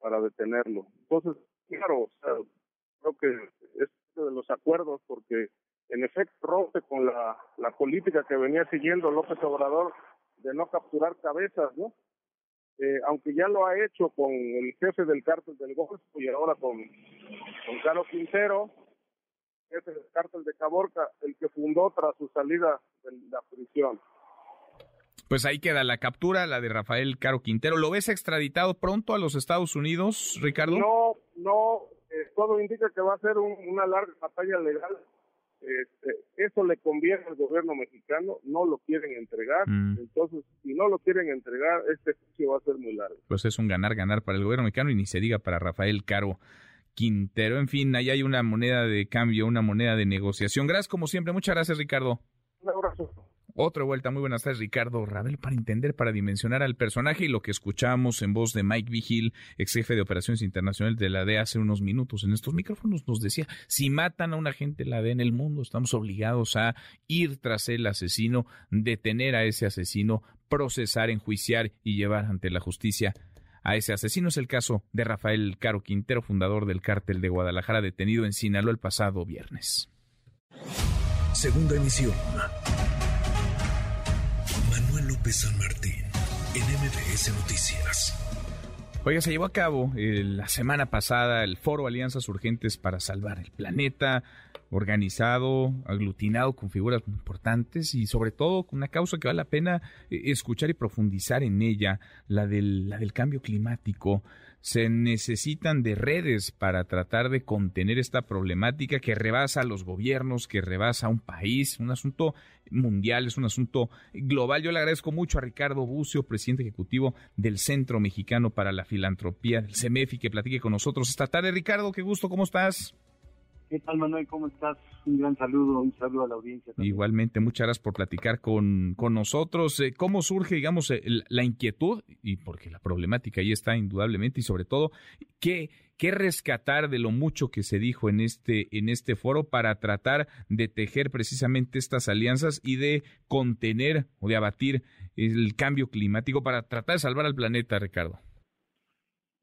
para detenerlo. Entonces, claro, creo que es de los acuerdos porque en efecto rompe con la, la política que venía siguiendo López Obrador de no capturar cabezas, ¿no? Eh, aunque ya lo ha hecho con el jefe del cártel del Golfo y ahora con, con Carlos Quintero, jefe del cártel de Caborca, el que fundó tras su salida de la prisión. Pues ahí queda la captura, la de Rafael Caro Quintero. ¿Lo ves extraditado pronto a los Estados Unidos, Ricardo? No, no, eh, todo indica que va a ser una larga batalla legal este, eso le conviene al gobierno mexicano, no lo quieren entregar, mm. entonces si no lo quieren entregar, este juicio va a ser muy largo. Pues es un ganar-ganar para el gobierno mexicano y ni se diga para Rafael Caro Quintero. En fin, ahí hay una moneda de cambio, una moneda de negociación. Gracias como siempre, muchas gracias Ricardo. Un abrazo. Otra vuelta, muy buenas tardes, Ricardo Rabel, para entender, para dimensionar al personaje y lo que escuchamos en voz de Mike Vigil, ex jefe de operaciones internacionales de la DEA hace unos minutos en estos micrófonos, nos decía, si matan a un agente de la DEA en el mundo, estamos obligados a ir tras el asesino, detener a ese asesino, procesar, enjuiciar y llevar ante la justicia a ese asesino. Es el caso de Rafael Caro Quintero, fundador del cártel de Guadalajara, detenido en Sinaloa el pasado viernes. Segunda emisión. San Martín, en MBS Noticias. Oiga, se llevó a cabo eh, la semana pasada el foro Alianzas Urgentes para Salvar el Planeta, organizado, aglutinado con figuras importantes y sobre todo con una causa que vale la pena eh, escuchar y profundizar en ella, la del cambio climático se necesitan de redes para tratar de contener esta problemática que rebasa a los gobiernos, que rebasa a un país, un asunto mundial, es un asunto global. Yo le agradezco mucho a Ricardo Bucio, presidente ejecutivo del Centro Mexicano para la Filantropía, del CEMEFI, que platique con nosotros esta tarde. Ricardo, qué gusto, ¿cómo estás? ¿Qué tal, Manuel? ¿Cómo estás? Un gran saludo, un saludo a la audiencia. Igualmente, muchas gracias por platicar con, con nosotros. Eh, ¿Cómo surge, digamos, eh, la inquietud? Y porque la problemática ahí está indudablemente, y sobre todo, ¿qué, qué rescatar de lo mucho que se dijo en este, en este foro para tratar de tejer precisamente estas alianzas y de contener o de abatir el cambio climático para tratar de salvar al planeta, Ricardo?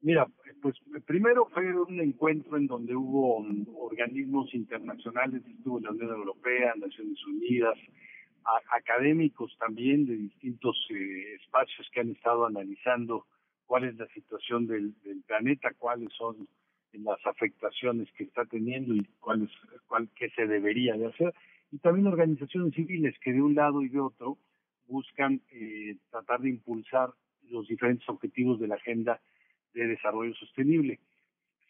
Mira, pues primero fue un encuentro en donde hubo organismos internacionales, estuvo la Unión Europea, Naciones Unidas, académicos también de distintos eh, espacios que han estado analizando cuál es la situación del, planeta, cuáles son las afectaciones que está teniendo y cuál es, cuál, qué se debería de hacer. Y también organizaciones civiles que de un lado y de otro buscan eh, tratar de impulsar los diferentes objetivos de la Agenda de Desarrollo Sostenible.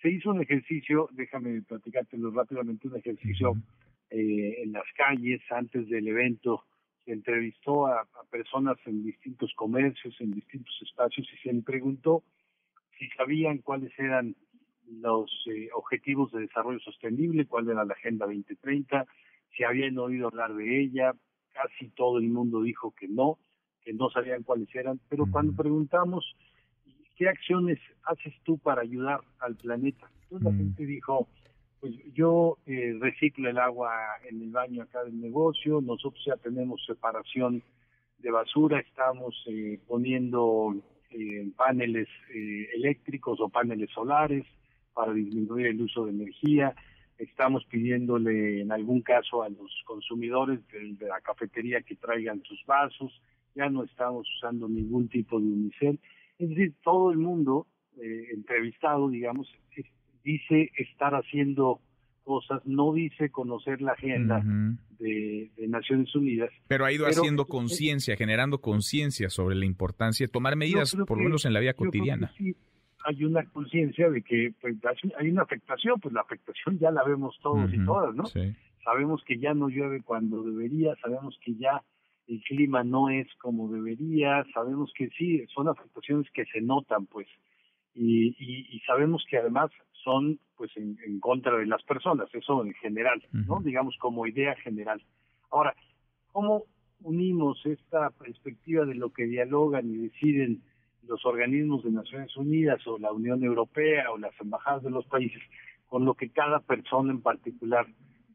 Se hizo un ejercicio, déjame platicártelo rápidamente, un ejercicio eh, en las calles antes del evento. Se entrevistó a, personas en distintos comercios, en distintos espacios y se le preguntó si sabían cuáles eran los eh, objetivos de desarrollo sostenible, cuál era la Agenda 2030, si habían oído hablar de ella, casi todo el mundo dijo que no, que no sabían cuáles eran, pero cuando preguntamos, ¿qué acciones haces tú para ayudar al planeta? Entonces la gente dijo, pues yo eh, reciclo el agua en el baño acá del negocio, nosotros ya tenemos separación de basura, estamos eh, poniendo eh, paneles eléctricos o paneles solares para disminuir el uso de energía, estamos pidiéndole en algún caso a los consumidores de, la cafetería que traigan sus vasos, ya no estamos usando ningún tipo de unicel. Es decir, todo el mundo eh, entrevistado, digamos, dice estar haciendo cosas, no dice conocer la agenda de, Naciones Unidas. Pero ha ido haciendo conciencia, generando conciencia sobre la importancia de tomar medidas, por lo menos en la vida cotidiana hay una conciencia de que pues, hay una afectación, pues la afectación ya la vemos todos y todas, ¿no? Sabemos que ya no llueve cuando debería, sabemos que ya el clima no es como debería, sabemos que sí, son afectaciones que se notan, pues, y, y, sabemos que además son, pues, en, contra de las personas, eso en general, ¿no? Digamos como idea general. Ahora, ¿cómo unimos esta perspectiva de lo que dialogan y deciden los organismos de Naciones Unidas o la Unión Europea o las embajadas de los países con lo que cada persona en particular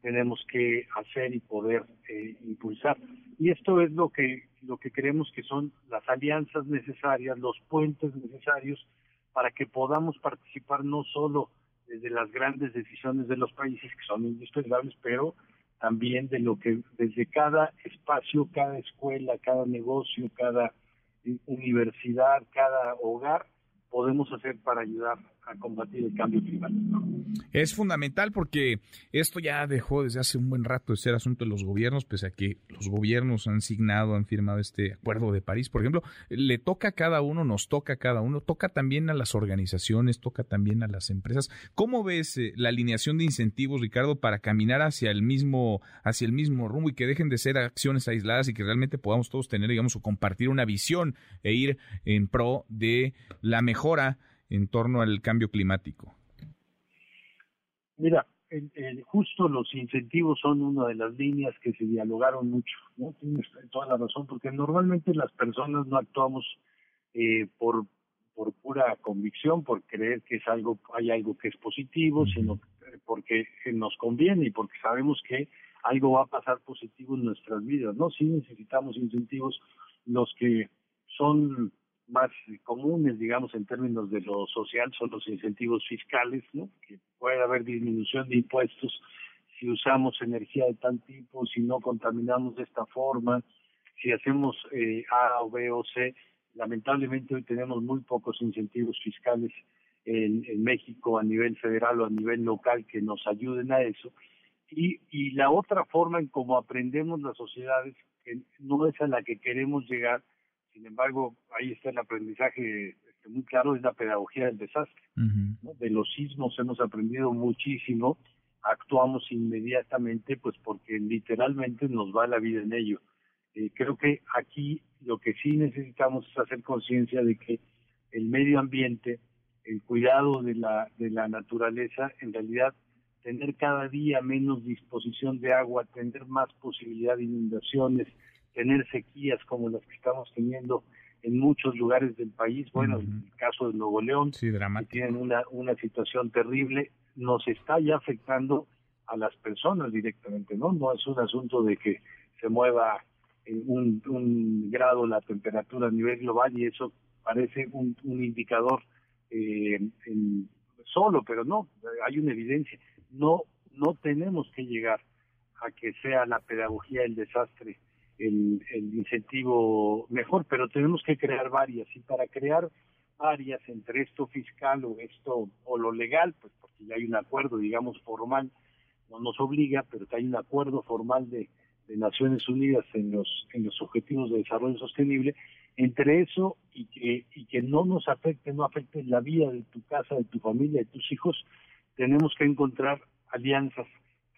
tenemos que hacer y poder eh, impulsar. Y esto es lo que lo que creemos que son las alianzas necesarias, los puentes necesarios para que podamos participar no solo desde las grandes decisiones de los países que son indispensables, pero también de lo que desde cada espacio, cada escuela, cada negocio, cada universidad, cada hogar podemos hacer para ayudar a combatir el cambio climático. Es fundamental porque esto ya dejó desde hace un buen rato de ser asunto de los gobiernos, pese a que los gobiernos han signado, han firmado este acuerdo de París, por ejemplo, le toca a cada uno, nos toca a cada uno, toca también a las organizaciones, toca también a las empresas. ¿Cómo ves eh, la alineación de incentivos, Ricardo, para caminar hacia el mismo, hacia el mismo rumbo y que dejen de ser acciones aisladas y que realmente podamos todos tener, digamos, o compartir una visión e ir en pro de la mejora en torno al cambio climático? Mira, justo los incentivos son una de las líneas que se dialogaron mucho, ¿no? Tienes toda la razón, porque normalmente las personas no actuamos eh, por por pura convicción, por creer que es algo, hay algo que es positivo, sino porque nos conviene y porque sabemos que algo va a pasar positivo en nuestras vidas, ¿no? Sí necesitamos incentivos, los que son más comunes, digamos, en términos de lo social, son los incentivos fiscales, ¿no? Que puede haber disminución de impuestos si usamos energía de tal tipo, si no contaminamos de esta forma, si hacemos eh, A o B o C. Lamentablemente hoy tenemos muy pocos incentivos fiscales en, en, México a nivel federal o a nivel local que nos ayuden a eso. Y, y la otra forma en cómo aprendemos las sociedades, que no es a la que queremos llegar, sin embargo, ahí está el aprendizaje este, muy claro, es la pedagogía del desastre. De los sismos hemos aprendido muchísimo, actuamos inmediatamente, pues porque literalmente nos va la vida en ello. Eh, creo que aquí lo que sí necesitamos es hacer conciencia de que el medio ambiente, el cuidado de la, de la naturaleza, en realidad tener cada día menos disposición de agua, tener más posibilidad de inundaciones, tener sequías como las que estamos teniendo en muchos lugares del país. Bueno, en el caso de Nuevo León, que tienen una, una situación terrible, nos está ya afectando a las personas directamente, ¿no? No es un asunto de que se mueva en un, un grado la temperatura a nivel global y eso parece un, un indicador eh, solo, pero no, hay una evidencia. No, no tenemos que llegar a que sea la pedagogía el desastre el, incentivo mejor, pero tenemos que crear varias. Y para crear varias entre esto fiscal o esto o lo legal, pues porque ya hay un acuerdo, digamos, formal, no nos obliga, pero que hay un acuerdo formal de, de Naciones Unidas en los en los objetivos de desarrollo sostenible, entre eso y que y que no nos afecte, no afecte la vida de tu casa, de tu familia, de tus hijos, tenemos que encontrar alianzas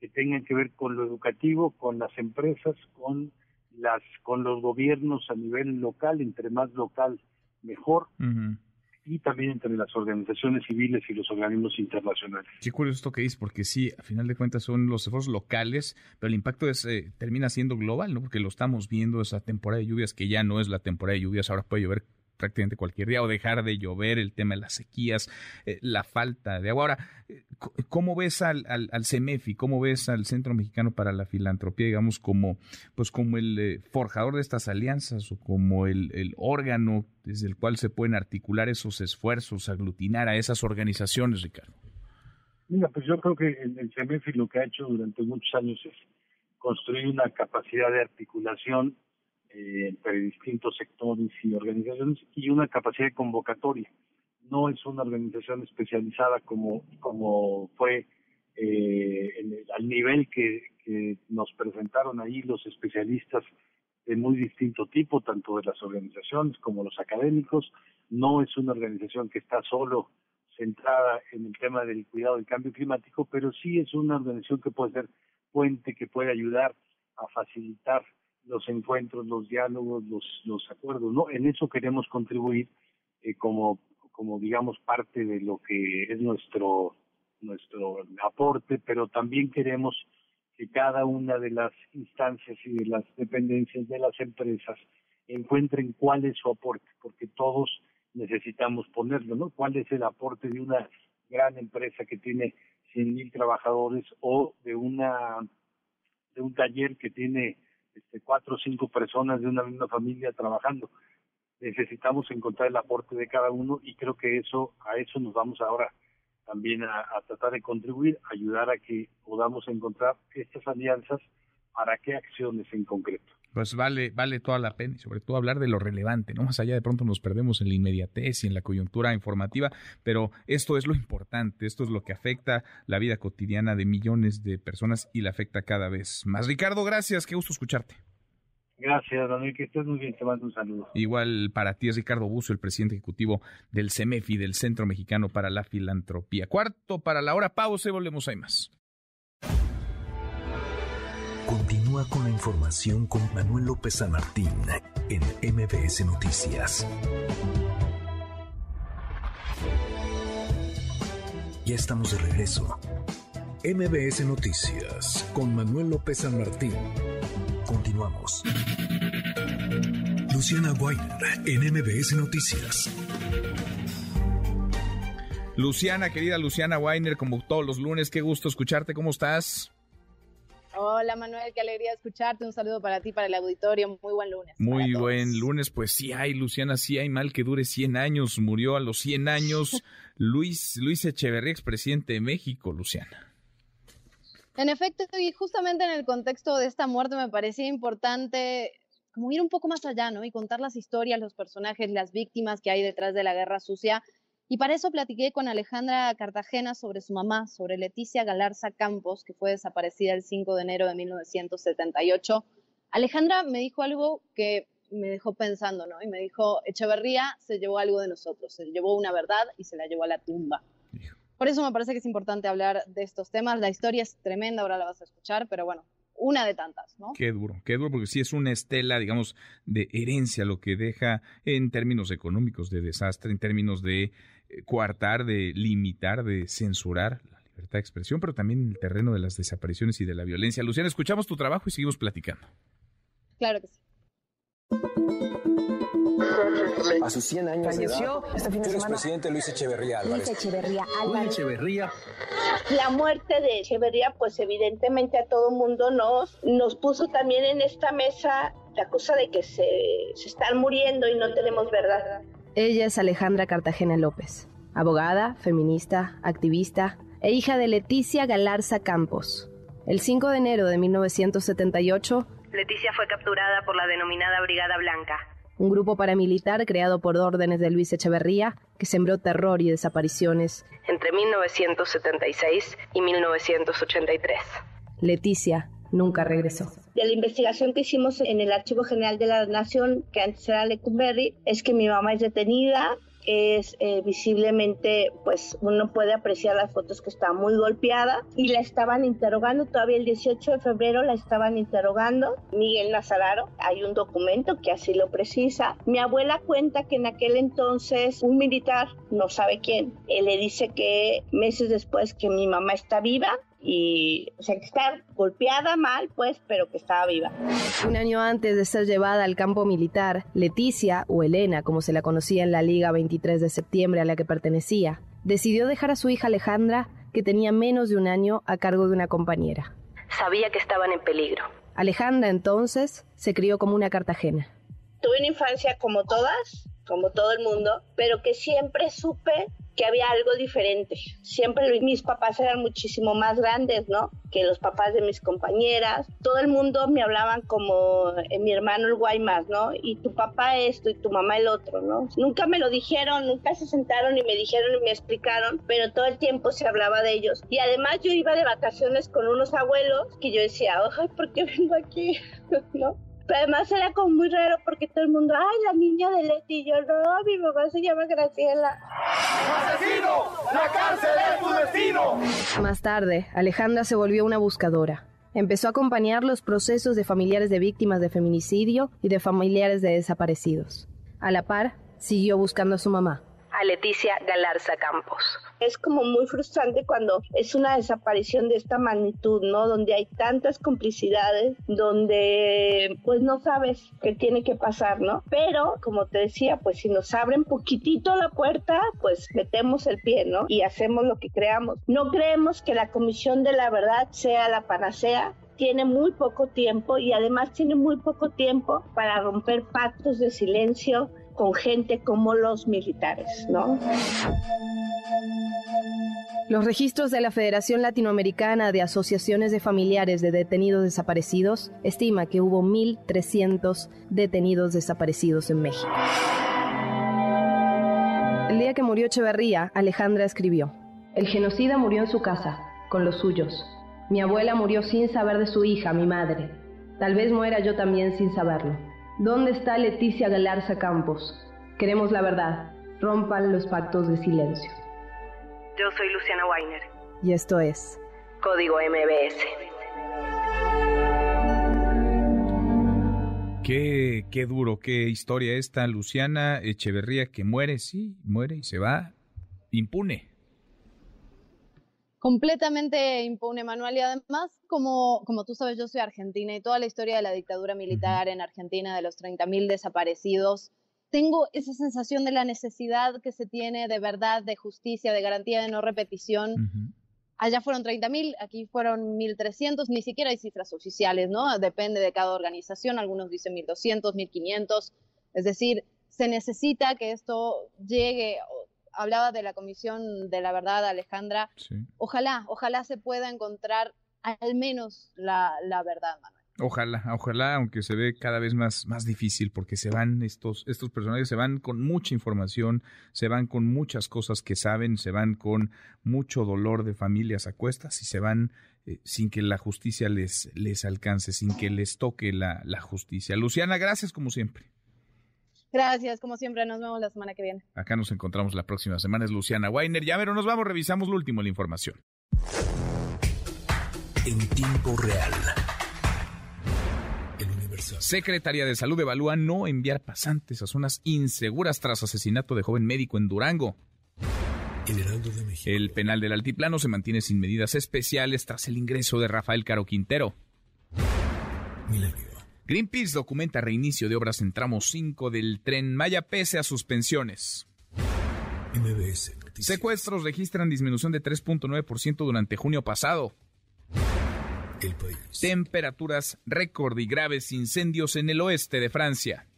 que tengan que ver con lo educativo, con las empresas, con las con los gobiernos a nivel local, entre más local mejor. y también entre las organizaciones civiles y los organismos internacionales. Qué curioso esto que dices, porque sí, a final de cuentas son los esfuerzos locales, pero el impacto es, eh, termina siendo global, ¿no? Porque lo estamos viendo esa temporada de lluvias, que ya no es la temporada de lluvias, ahora puede llover prácticamente cualquier día o dejar de llover, el tema de las sequías, eh, la falta de agua. Ahora, ¿cómo ves al, al, al, CEMEFI? ¿Cómo ves al Centro Mexicano para la Filantropía, digamos, como, pues como el eh, forjador de estas alianzas o como el, el, órgano desde el cual se pueden articular esos esfuerzos, aglutinar a esas organizaciones, Ricardo? Mira, pues yo creo que el, CEMEFI lo que ha hecho durante muchos años es construir una capacidad de articulación entre distintos sectores y organizaciones y una capacidad de convocatoria. No es una organización especializada como, como fue eh, al nivel que, que nos presentaron ahí los especialistas de muy distinto tipo, tanto de las organizaciones como los académicos. No es una organización que está solo centrada en el tema del cuidado del cambio climático, pero sí es una organización que puede ser puente, que puede ayudar a facilitar los encuentros, los diálogos, los, los acuerdos, ¿no? En eso queremos contribuir eh, como, digamos, parte de lo que es nuestro, nuestro aporte, pero también queremos que cada una de las instancias y de las dependencias de las empresas encuentren cuál es su aporte, porque todos necesitamos ponerlo, ¿no? ¿Cuál es el aporte de una gran empresa que tiene 100 mil trabajadores o de una de un taller que tiene este, cuatro o cinco personas de una misma familia trabajando. Necesitamos encontrar el aporte de cada uno y creo que eso a eso nos vamos ahora también a, a tratar de contribuir, ayudar a que podamos encontrar estas alianzas para qué acciones en concreto pues vale, vale toda la pena y sobre todo hablar de lo relevante, ¿no? Más allá de pronto nos perdemos en la inmediatez y en la coyuntura informativa, pero esto es lo importante, esto es lo que afecta la vida cotidiana de millones de personas y la afecta cada vez más. Ricardo, gracias, qué gusto escucharte. Gracias, Daniel, que estés muy bien, te mando un saludo. Igual para ti es Ricardo Buzo, el presidente ejecutivo del CEMEFI, del Centro Mexicano para la Filantropía. Cuarto para la hora, pausa y volvemos a más. Continúa con la información con Manuel López San Martín en MBS Noticias. Ya estamos de regreso. MBS Noticias con Manuel López San Martín. Continuamos. Luciana Weiner en MBS Noticias. Luciana, querida Luciana Weiner, como todos los lunes, qué gusto escucharte. ¿Cómo estás? Hola Manuel, qué alegría escucharte. Un saludo para ti, para el auditorio. Muy buen lunes. Muy buen lunes. Pues sí hay, Luciana, sí hay mal que dure 100 años. Murió a los 100 años Luis, Luis Echeverría, expresidente de México, Luciana. En efecto, y justamente en el contexto de esta muerte me parecía importante como ir un poco más allá, ¿no? Y contar las historias, los personajes, las víctimas que hay detrás de la guerra sucia y para eso platiqué con Alejandra Cartagena sobre su mamá, sobre Leticia Galarza Campos, que fue desaparecida el 5 de enero de 1978. Alejandra me dijo algo que me dejó pensando, ¿no? Y me dijo, Echeverría se llevó algo de nosotros, se llevó una verdad y se la llevó a la tumba. Por eso me parece que es importante hablar de estos temas. La historia es tremenda, ahora la vas a escuchar, pero bueno, una de tantas, ¿no? Qué duro, qué duro, porque sí es una estela, digamos, de herencia lo que deja en términos económicos de desastre, en términos de eh, coartar, de limitar, de censurar la libertad de expresión, pero también en el terreno de las desapariciones y de la violencia. Luciana, escuchamos tu trabajo y seguimos platicando. Claro que sí. A sus 100 años Falleció de edad, este fin de tú eres semana. presidente Luis Echeverría Álvarez. Luis Echeverría Álvarez. Echeverría. La muerte de Echeverría, pues evidentemente a todo mundo nos, nos puso también en esta mesa la cosa de que se, se están muriendo y no tenemos verdad. Ella es Alejandra Cartagena López, abogada, feminista, activista e hija de Leticia Galarza Campos. El 5 de enero de 1978, Leticia fue capturada por la denominada Brigada Blanca, un grupo paramilitar creado por órdenes de Luis Echeverría que sembró terror y desapariciones entre 1976 y 1983. Leticia nunca regresó. De la investigación que hicimos en el Archivo General de la Nación, que antes era Lecumberri, es que mi mamá es detenida, es eh, visiblemente, pues uno puede apreciar las fotos que está muy golpeada y la estaban interrogando, todavía el 18 de febrero la estaban interrogando, Miguel Nazararo, hay un documento que así lo precisa. Mi abuela cuenta que en aquel entonces un militar, no sabe quién, él le dice que meses después que mi mamá está viva, y o sea que está golpeada mal pues pero que estaba viva. Un año antes de ser llevada al campo militar, Leticia o Elena, como se la conocía en la Liga 23 de septiembre a la que pertenecía, decidió dejar a su hija Alejandra, que tenía menos de un año, a cargo de una compañera. Sabía que estaban en peligro. Alejandra entonces se crió como una cartagena. Tuve una infancia como todas, como todo el mundo, pero que siempre supe que había algo diferente. Siempre mis papás eran muchísimo más grandes, ¿no? Que los papás de mis compañeras. Todo el mundo me hablaban como eh, mi hermano el Guaymas, ¿no? Y tu papá esto y tu mamá el otro, ¿no? Nunca me lo dijeron, nunca se sentaron y me dijeron y me explicaron, pero todo el tiempo se hablaba de ellos. Y además yo iba de vacaciones con unos abuelos que yo decía, ay, ¿por qué vengo aquí? ¿No? Además era como muy raro porque todo el mundo, ay, la niña de Leti, y yo no, mi mamá se llama Graciela. ¡Asesino! ¡La cárcel es tu destino! Más tarde, Alejandra se volvió una buscadora. Empezó a acompañar los procesos de familiares de víctimas de feminicidio y de familiares de desaparecidos. A la par, siguió buscando a su mamá, a Leticia Galarza Campos. Es como muy frustrante cuando es una desaparición de esta magnitud, ¿no? Donde hay tantas complicidades, donde pues no sabes qué tiene que pasar, ¿no? Pero, como te decía, pues si nos abren poquitito la puerta, pues metemos el pie, ¿no? Y hacemos lo que creamos. No creemos que la Comisión de la Verdad sea la panacea, tiene muy poco tiempo y además tiene muy poco tiempo para romper pactos de silencio, con gente como los militares, ¿no? Los registros de la Federación Latinoamericana de Asociaciones de Familiares de Detenidos Desaparecidos estima que hubo 1.300 detenidos desaparecidos en México. El día que murió Echeverría, Alejandra escribió, El genocida murió en su casa, con los suyos. Mi abuela murió sin saber de su hija, mi madre. Tal vez muera yo también sin saberlo. ¿Dónde está Leticia Galarza Campos? Queremos la verdad. Rompan los pactos de silencio. Yo soy Luciana Weiner. Y esto es Código MBS. Qué, qué duro, qué historia esta, Luciana Echeverría, que muere, sí, muere y se va impune completamente impune, Manuel. Y además, como, como tú sabes, yo soy argentina y toda la historia de la dictadura militar en Argentina, de los 30.000 desaparecidos, tengo esa sensación de la necesidad que se tiene de verdad, de justicia, de garantía de no repetición. Allá fueron 30.000, aquí fueron 1.300, ni siquiera hay cifras oficiales, ¿no? Depende de cada organización, algunos dicen 1.200, 1.500, es decir, se necesita que esto llegue, hablaba de la Comisión de la Verdad, Alejandra. Ojalá, ojalá se pueda encontrar al menos la, verdad, Manuel. Ojalá, ojalá, aunque se ve cada vez más, más difícil, porque se van estos, estos personajes, se van con mucha información, se van con muchas cosas que saben, se van con mucho dolor de familias a cuestas y se van eh, sin que la justicia les, les alcance, sin que les toque la, la justicia. Luciana, gracias como siempre. Gracias, como siempre, nos vemos la semana que viene. Acá nos encontramos la próxima semana, es Luciana Weiner. Ya, pero nos vamos, revisamos lo último, la información. En tiempo real. El Secretaría de Salud evalúa no enviar pasantes a zonas inseguras tras asesinato de joven médico en Durango. El penal del Altiplano se mantiene sin medidas especiales tras el ingreso de Rafael Caro Quintero. Greenpeace documenta reinicio de obras en tramo 5 del tren Maya pese a suspensiones. Secuestros registran disminución de 3.9% durante junio pasado. Temperaturas récord y graves incendios en el oeste de Francia.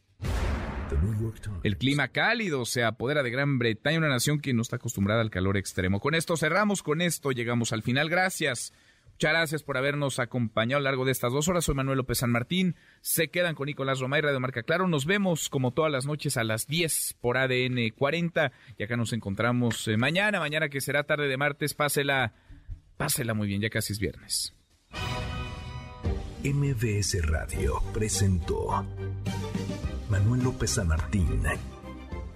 El clima cálido se apodera de Gran Bretaña, una nación que no está acostumbrada al calor extremo. Con esto cerramos, con esto llegamos al final. Gracias Muchas gracias por habernos acompañado a lo largo de estas dos horas. Soy Manuel López San Martín. Se quedan con Nicolás Romay, Radio Marca Claro. Nos vemos como todas las noches a las 10 por ADN 40. Y acá nos encontramos eh, mañana, mañana que será tarde de martes. Pásela, pásela muy bien, ya casi es viernes. MBS Radio presentó Manuel López San Martín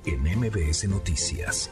en MBS Noticias.